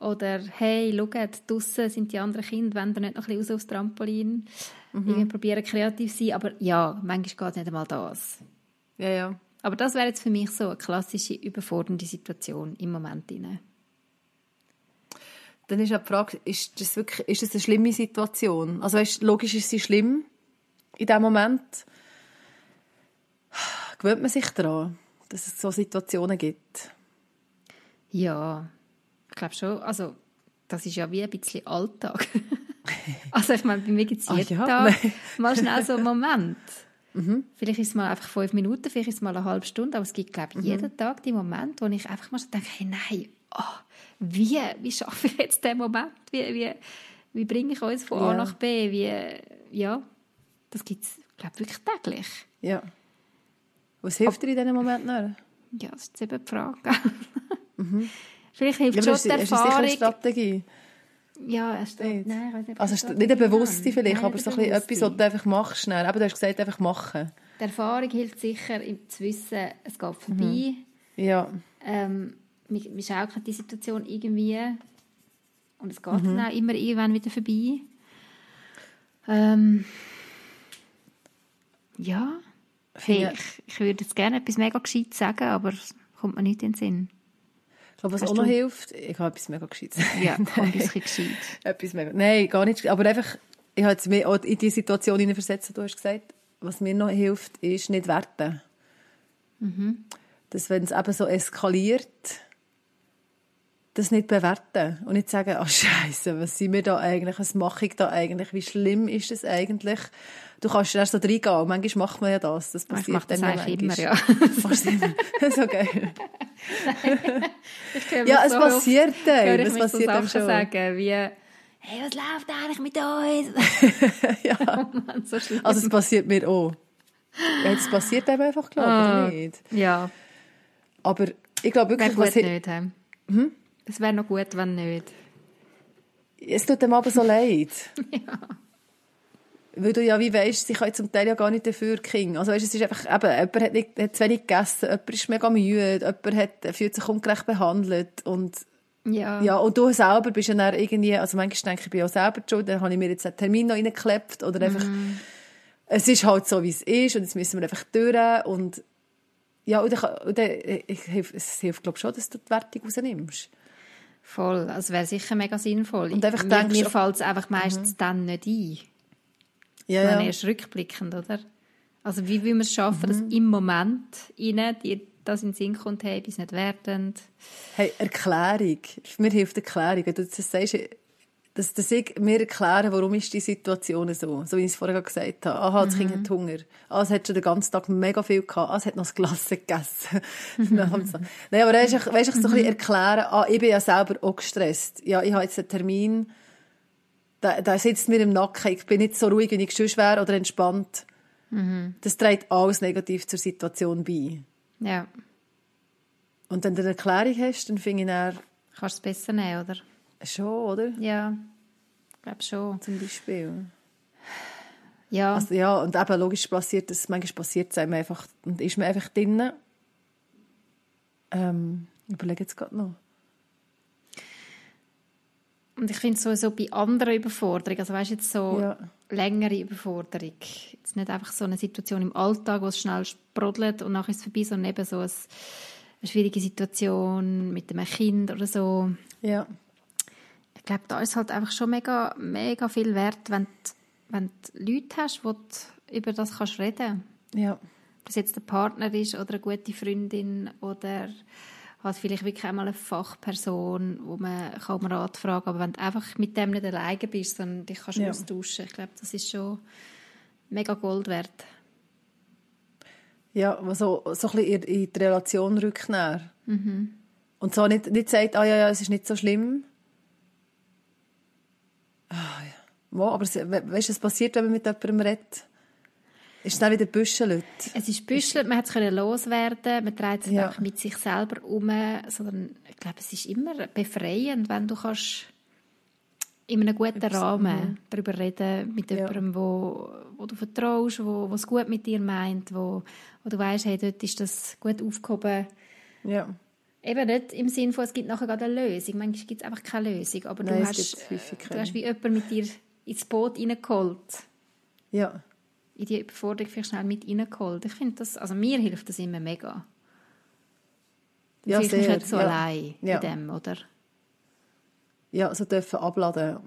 Oder hey, schaut, draussen sind die anderen Kinder, wenn ihr nicht noch ein bisschen raus aufs Trampolin. Irgendwie probieren kreativ zu sein. Aber ja, manchmal geht nicht einmal das. Ja, ja. Aber das wäre jetzt für mich so eine klassische überfordernde Situation im Moment. Rein. Dann ist ja die Frage, ist das wirklich ist das eine schlimme Situation? Also weißt, logisch ist sie schlimm in dem Moment. Gewöhnt man sich daran, dass es so Situationen gibt? Ja, ich glaube schon. Also, das ist ja wie ein bisschen Alltag. (laughs) also, ich meine, bei mir gibt es Ah, jeden ja? Tag Nein. (laughs) mal schnell so einen Moment. Vielleicht ist es mal einfach fünf Minuten, vielleicht ist es mal eine halbe Stunde, aber es gibt, glaube ich, jeden Tag die Moment, wo ich einfach mal so denke, hey, nein, oh, wie, wie schaffe ich jetzt den Moment? Wie, wie, wie bringe ich uns von A Ja. nach B? Wie, ja, das gibt es, glaube ich, wirklich täglich. Ja. Was hilft dir in diesem Moment noch? Ja, das ist eben die Frage. (laughs) mhm. Vielleicht hilft ja, schon ist, die Erfahrung. Ist Strategie? Ja, nein, ich weiß nicht. Also nicht eine bewusste vielleicht, nein, aber so ein etwas, was du einfach machst schnell. Aber du hast gesagt, einfach machen. Die Erfahrung hilft sicher, zu wissen, es geht vorbei. Mhm. Ja. Ähm, wir, wir schauen die Situation irgendwie und es geht mhm. dann auch immer irgendwann wieder vorbei. Ähm, ja, hey, ja. Ich, ich würde jetzt gerne etwas mega gescheit sagen, aber es kommt mir nicht in den Sinn. Ich glaube, was Hast auch noch du? hilft, ich habe etwas mega gescheit Ja, (laughs) ein bisschen gescheit. etwas mega, nein, gar nicht, aber einfach, ich habe jetzt mich auch in die Situation versetzt, du hast gesagt, was mir noch hilft, ist nicht werten. Mhm. Dass wenn es eben so eskaliert, das nicht bewerten und nicht sagen, ach oh, Scheiße, was sind wir da eigentlich, was mache ich da eigentlich, wie schlimm ist das eigentlich? Du kannst erst so reingehen, und manchmal macht man ja das, das passiert ich mache das eigentlich immer, ja. (laughs) das ist so (laughs) geil. ja, es so passiert dann, es passiert so dann schon. sagen, wie, hey, was läuft eigentlich mit uns? (laughs) ja, oh Mann, so also es passiert mir auch. Ja, das passiert eben einfach, glaube ich, oh, nicht? Ja. Aber ich glaube wirklich, was... Nicht, hm? Es wäre noch gut, wenn nicht. Es tut dem aber so leid. (laughs) ja. Weil du ja wie weißt, sie können zum Teil ja gar nicht dafür kriegen. Also weißt, es ist einfach, eben, jemand hat, nicht, hat zu wenig gegessen, jemand ist mega müde, jemand hat, fühlt sich ungerecht behandelt und ja. ja, und du selber bist ja dann irgendwie, also manchmal denke ich, ich bin auch selber schuld, dann habe ich mir jetzt einen Termin noch reingeklebt oder einfach, mm. es ist halt so, wie es ist und jetzt müssen wir einfach durch und ja, und, dann, und dann, ich, es hilft, glaube ich, schon, dass du die Wertung rausnimmst. Voll, also wäre sicher mega sinnvoll. Und einfach mir, denkst, mir fällt es einfach meistens mhm. dann nicht ein. Ja, ja. erst rückblickend, oder? Also wie will man es schaffen, mhm. dass im Moment ihnen die, das in den Sinn kommt, hey, bis nicht wertend. Hey, Erklärung. Mir hilft Erklärung. Wenn du das sagst, dass, dass ich mir erkläre, warum ist die Situation so, so wie ich es vorher gesagt habe. Aha, das mhm. Kind hat Hunger. Ah, es hat schon den ganzen Tag mega viel gehabt. Ah, es hat noch das Glas (laughs) gegessen. Mhm. (laughs) Nein, aber weißt du, weißt, ich so ein bisschen erklären, ah, ich bin ja selber auch gestresst. Ja, ich habe jetzt einen Termin, da, da sitzt mir im Nacken, ich bin nicht so ruhig, wie ich sonst wäre oder entspannt. Mhm. Das trägt alles negativ zur Situation bei. Ja. Und wenn du eine Erklärung hast, dann finde ich dann... Kannst du es besser nehmen, oder? Schon, oder? Ja, ich glaube schon. Zum Beispiel. Ja. Also, ja, und eben logisch passiert das, manchmal passiert es einem einfach, und ist man einfach drinnen. Ähm, ich überlege jetzt gerade noch. Und ich finde sowieso bei anderen Überforderungen, also weißt jetzt so ja. längere Überforderung, jetzt nicht einfach so eine Situation im Alltag, wo es schnell sprudelt und nachher ist es vorbei, sondern eben so eine, eine schwierige Situation mit einem Kind oder so. Ja. Ich glaube, da ist halt einfach schon mega, mega viel wert, wenn du, wenn du Leute hast, wo du über das kannst reden kannst. Ja. Ob das jetzt der Partner ist oder eine gute Freundin oder halt vielleicht wirklich einmal eine Fachperson, wo man kaum Rat fragen kann. Aber wenn du einfach mit dem nicht alleine bist, sondern dich kannst ja. austauschen, ich glaube, das ist schon mega Gold wert. Ja, so, so ein bisschen in die Relation rückt mhm. Und so nicht, nicht sagt, ah ja, ja, es ist nicht so schlimm. Ah, ja. aber es, weißt du, was passiert, wenn man mit jemandem redet? Ist es dann wieder büschelt? Es ist büschelt, man hat es loswerden, man trägt es ja. mit sich selber um, sondern ich glaube, es ist immer befreiend, wenn du kannst in einem guten Übers Rahmen darüber reden mit jemandem, ja. wo, wo du vertraust, wo, wo es gut mit dir meint, wo, wo du weißt, hey, dort ist das gut aufgehoben. Ja. Eben nicht im Sinne von, es gibt nachher gerade eine Lösung. Manchmal gibt es einfach keine Lösung, aber Nein, du, hast, du hast wie jemand mit dir ins Boot reingeholt. Ja in die Überforderung vielleicht schnell mit reingeholt. Ich finde das, also mir hilft das immer mega. Dann ja, sehr. nicht so ja. allein ja. in dem, oder? Ja, so dürfen abladen.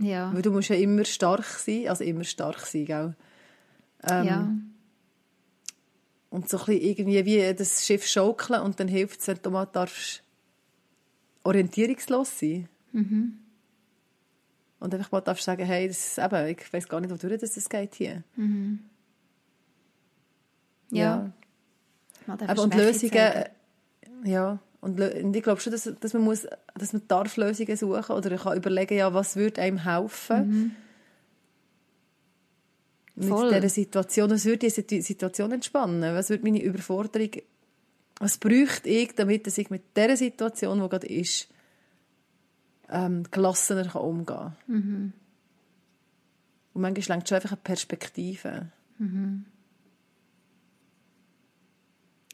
Ja. Weil du musst ja immer stark sein, also immer stark sein, gell? Ähm, ja. Und so ein bisschen irgendwie wie das Schiff schaukeln und dann hilft es, wenn du mal darfst orientierungslos sein. Mhm. Und einfach mal darfst sagen, hey, das, eben, ich weiß gar nicht, wodurch das, das geht hier. Mhm. Ja. ja. Aber und Lösungen, zeigen. ja. Und, und ich glaube schon, dass, dass, man muss, dass man darf Lösungen suchen oder kann überlegen, ja, was würde einem helfen. Mhm. Mit Voll. dieser Situation, was würde diese Situation entspannen? Was würde meine Überforderung Was bräuchte ich, damit ich mit dieser Situation, die gerade ist, ähm, gelassener umgehen kann. Mhm. Und manchmal lenkt schon einfach eine Perspektive. Mhm.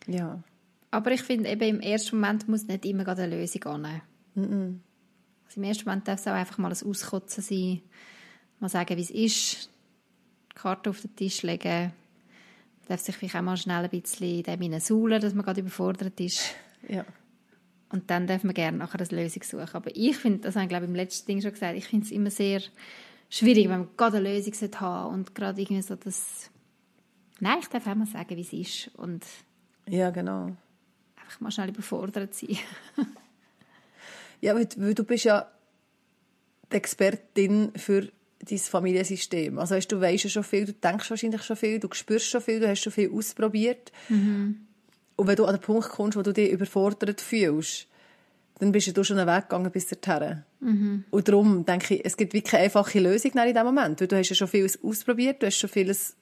Ja. Aber ich finde, eben im ersten Moment muss nicht immer eine Lösung annehmen. Mhm. Also Im ersten Moment darf es auch einfach mal ein Auskotzen sein, mal sagen, wie es ist, die Karte auf den Tisch legen, darf sich vielleicht auch mal schnell ein bisschen dem suhlen, dass man gerade überfordert ist. (laughs) Ja. Und dann darf man gerne nachher eine Lösung suchen. Aber ich finde, das habe ich glaube ich im letzten Ding schon gesagt, ich finde es immer sehr schwierig, wenn man gerade eine Lösung haben und gerade irgendwie so das... Nein, ich darf auch mal sagen, wie es ist und... Ja, genau. Einfach mal schnell überfordert sein. (laughs) ja, weil, weil du bist ja die Expertin für dein Familiensystem. Also weißt, du weißt ja schon viel, du denkst wahrscheinlich schon viel, du spürst schon viel, du hast schon viel ausprobiert. Mhm. Und wenn du an den Punkt kommst, wo du dich überfordert fühlst, dann bist du schon einen Weg gegangen bis dorthin. Mhm. Und darum denke ich, es gibt wirklich keine einfache Lösung in diesem Moment, weil du hast ja schon vieles ausprobiert, du hast schon vieles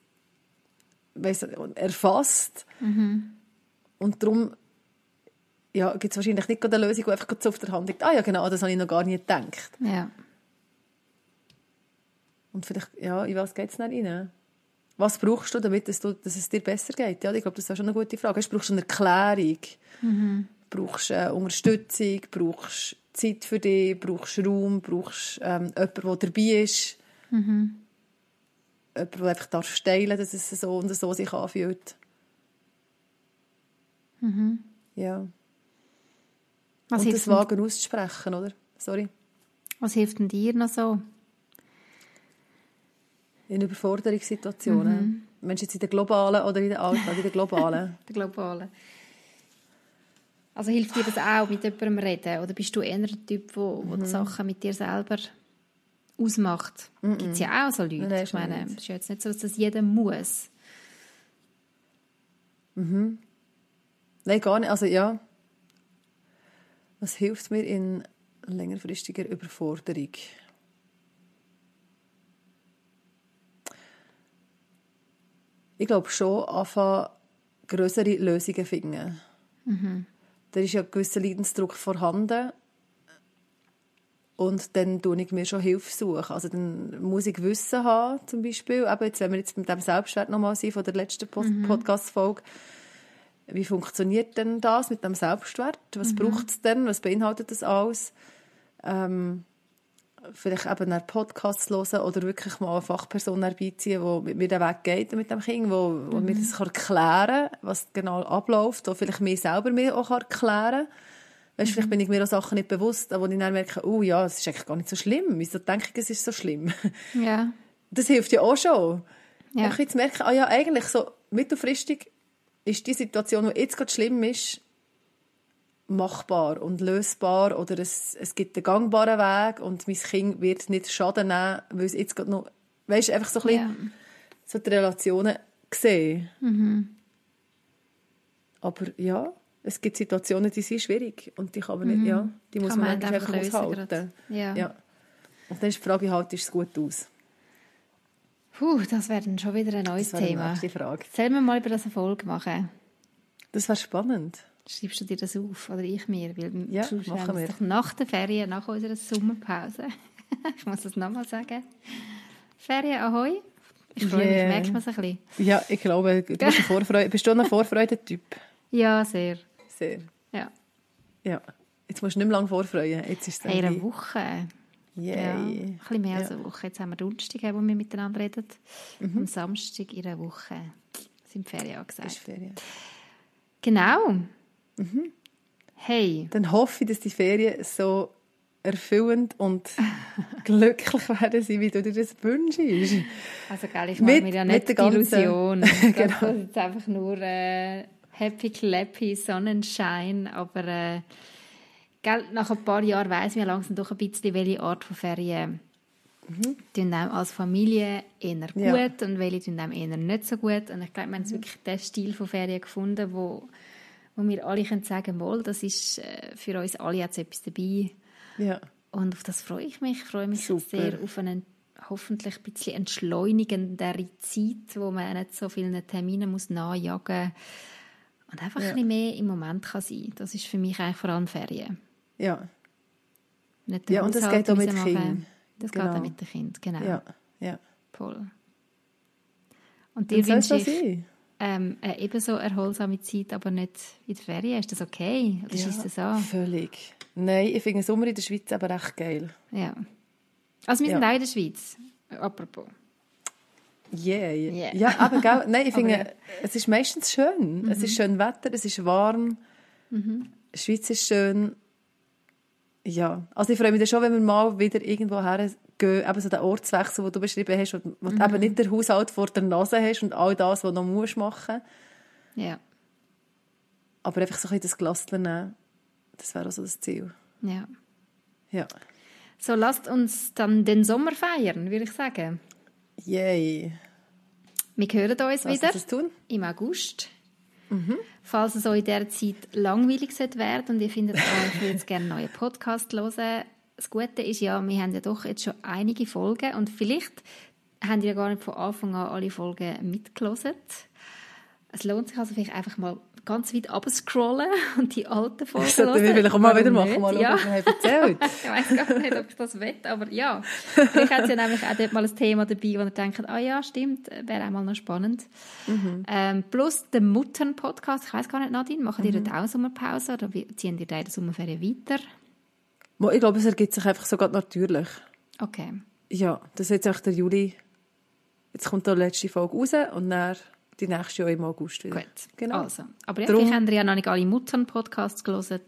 weiss, erfasst. Mhm. Und darum ja, gibt es wahrscheinlich nicht eine Lösung, die einfach so auf der Hand liegt. Ah ja, genau, das habe ich noch gar nicht gedacht. Ja. Und vielleicht, ja, in was geht es dann rein? Was brauchst du, damit es, du, dass es dir besser geht? Ja, ich glaube, das ist schon eine gute Frage. Du brauchst eine Erklärung, mhm. brauchst äh, Unterstützung, brauchst Zeit für dich, brauchst Raum, brauchst ähm, jemanden, der dabei ist. Mhm. Jemand, der einfach darf steilen dass es so und so sich anfühlt. Mhm. Ja. Was und das Wagen auszusprechen, oder? Sorry. Was hilft denn dir noch so? In Überforderungssituationen. Mhm. Meinst du jetzt in der globalen oder in der Alltag? In der globalen? (laughs) der globalen. Also hilft dir das auch, mit jemandem reden? Oder bist du eher der Typ, der mhm. Sachen mit dir selber ausmacht? Mhm. Gibt es ja auch so Leute. Nein, ich meine, es ist ja jetzt nicht so, dass das jeder muss. Mhm. Nein, gar nicht. Also ja. Was hilft mir in längerfristiger Überforderung? Ich glaube schon, anfangen, größere Lösungen zu finden. Mhm. Da ist ja ein gewisser Leidensdruck vorhanden. Und dann suche ich mir schon Hilfe. Suchen. Also dann muss ich Wissen haben, zum Beispiel. Eben jetzt, wenn wir jetzt mit dem Selbstwert nochmal sind, von der letzten mhm. Podcast-Folge. Wie funktioniert denn das mit dem Selbstwert? Was mhm. braucht es denn? Was beinhaltet das alles? Ähm, vielleicht eben einen Podcast hören oder wirklich mal eine Fachperson herbeiziehen, die mit mir den Weg geht mit dem Kind, wo, wo mhm. mir das erklären kann, was genau abläuft, oder vielleicht mir selber mir auch erklären kann. Weißt, mhm. vielleicht bin ich mir auch Sachen nicht bewusst, aber ich dann merke, oh ja, es ist eigentlich gar nicht so schlimm. Wieso denke ich, es ist so schlimm? (laughs) Ja. Das hilft ja auch schon. Ja. Einfach jetzt merken, ah ja, eigentlich so mittelfristig ist die Situation, die jetzt gerade schlimm ist, machbar und lösbar oder es, es gibt einen gangbaren Weg und mein Kind wird nicht Schaden nehmen, weil es jetzt gerade noch, weißt, einfach so ein bisschen yeah. so die Relationen sehen. Mhm. Aber ja, es gibt Situationen, die sind schwierig und die kann man nicht, mhm. ja, die muss kann man, man einfach aushalten. Ja. ja. Und dann ist die Frage, halt, ist es gut aus? Puh, das wäre dann schon wieder ein neues das Thema. Frage. Sollen wir mal über das Erfolg machen? Das wäre spannend. Schreibst du dir das auf oder ich mir? Weil ja, machen wir. nach der Ferien, nach unserer Sommerpause. (laughs) ich muss das nochmal sagen. Ferien, ahoi. Ich freue yeah. mich, merkt man es ein bisschen. Ja, ich glaube, du bist, ein (laughs) Vorfreude, bist du ein Vorfreude-Typ? Ja, sehr. Sehr? Ja. Ja. Jetzt musst du nicht mehr lange vorfreuen. Jetzt ist es hey, eine Woche. Yay. Ja, ein bisschen mehr als eine Woche. Jetzt haben wir Donnerstag, wo wir miteinander reden. Mhm. Am Samstag in einer Woche sind Ferien angesagt. Ist Ferien. Genau. Mhm. Hey. Dann hoffe ich, dass die Ferien so erfüllend und (laughs) glücklich werden sie, wie du dir das wünschst. Also, gell, ich mache mir ja nicht die Illusion. (laughs) genau. Das ist jetzt einfach nur äh, happy, clappy, Sonnenschein, aber äh, gell, nach ein paar Jahren weiss man langsam doch ein bisschen, welche Art von Ferien mhm. tun als Familie eher gut ja. und welche tun eher nicht so gut. Und ich glaube, wir haben mhm. wirklich den Stil von Ferien gefunden, wo wo wir alle können sagen können, das ist äh, für uns alle jetzt etwas dabei. Ja. Und auf das freue ich mich. Ich freue mich Super. sehr auf eine hoffentlich ein bisschen entschleunigendere Zeit, wo man nicht so viele Termine muss nachjagen Und einfach ja. ein bisschen mehr im Moment kann sein. Das ist für mich eigentlich vor allem Ferien. Ja. Nicht ja, und das geht auch mit Kindern. Das genau. geht auch mit den Kindern, genau. Ja, ja. Voll. Und dir wünsche ich ähm, eine ebenso erholsame Zeit, aber nicht in der Ferien. Ist das okay? Oder ja, ist das so? völlig. Nein, ich finde den Sommer in der Schweiz aber echt geil. Ja. Also wir sind auch in der Schweiz, apropos. Yeah, yeah. Ja, aber gell, (laughs) nein, ich finde, ja. es ist meistens schön. Mhm. Es ist schön Wetter, es ist warm. Mhm. Die Schweiz ist schön. Ja, also ich freue mich dann schon, wenn wir mal wieder irgendwo hergehen, eben so den Ortswechsel, den du beschrieben hast, wo, wo mhm. du eben nicht den Haushalt vor der Nase hast und all das, was du noch musst machen Ja. Aber einfach so ein bisschen das Glas nehmen, das wäre auch so das Ziel. Ja. Ja. So, lasst uns dann den Sommer feiern, würde ich sagen. Yay. Wir hören uns Lass wieder uns tun? im August. Mhm. Falls es euch in dieser Zeit langweilig wird und ihr findet, oh, (laughs) ich würde gerne einen neuen Podcast hören, das Gute ist ja, wir haben ja doch jetzt schon einige Folgen und vielleicht haben die ja gar nicht von Anfang an alle Folgen mitgelesen. Es lohnt sich also vielleicht einfach mal ganz weit abscrollen (laughs) und die alten (laughs) Folgen Das sollten wir vielleicht auch mal wieder machen, mal ja. schauen, was wir erzählt. (laughs) ich weiß gar nicht, ob ich das will, aber ja. Vielleicht hat es ja nämlich auch dort mal ein Thema dabei, wo ihr denkt, ah ja, stimmt, wäre auch mal noch spannend. Mhm. Ähm, plus der Muttern-Podcast, ich weiß gar nicht, Nadine, machen die mhm. dort auch Sommerpause oder ziehen die da in der Sommerferien weiter? Ich glaube, es ergibt sich einfach so natürlich. Okay. Ja, das ist jetzt auch der Juli. Jetzt kommt die letzte Folge raus und dann die nächste Jahr im August wieder. Gut, genau. Also, aber ja, Darum, haben ja noch nicht alle Muttern-Podcasts gelesen.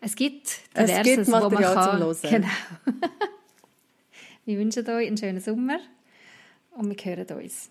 Es gibt diverses, es gibt Material wo man kann. Zum Hören. Genau. (laughs) wir wünschen euch einen schönen Sommer und wir hören uns.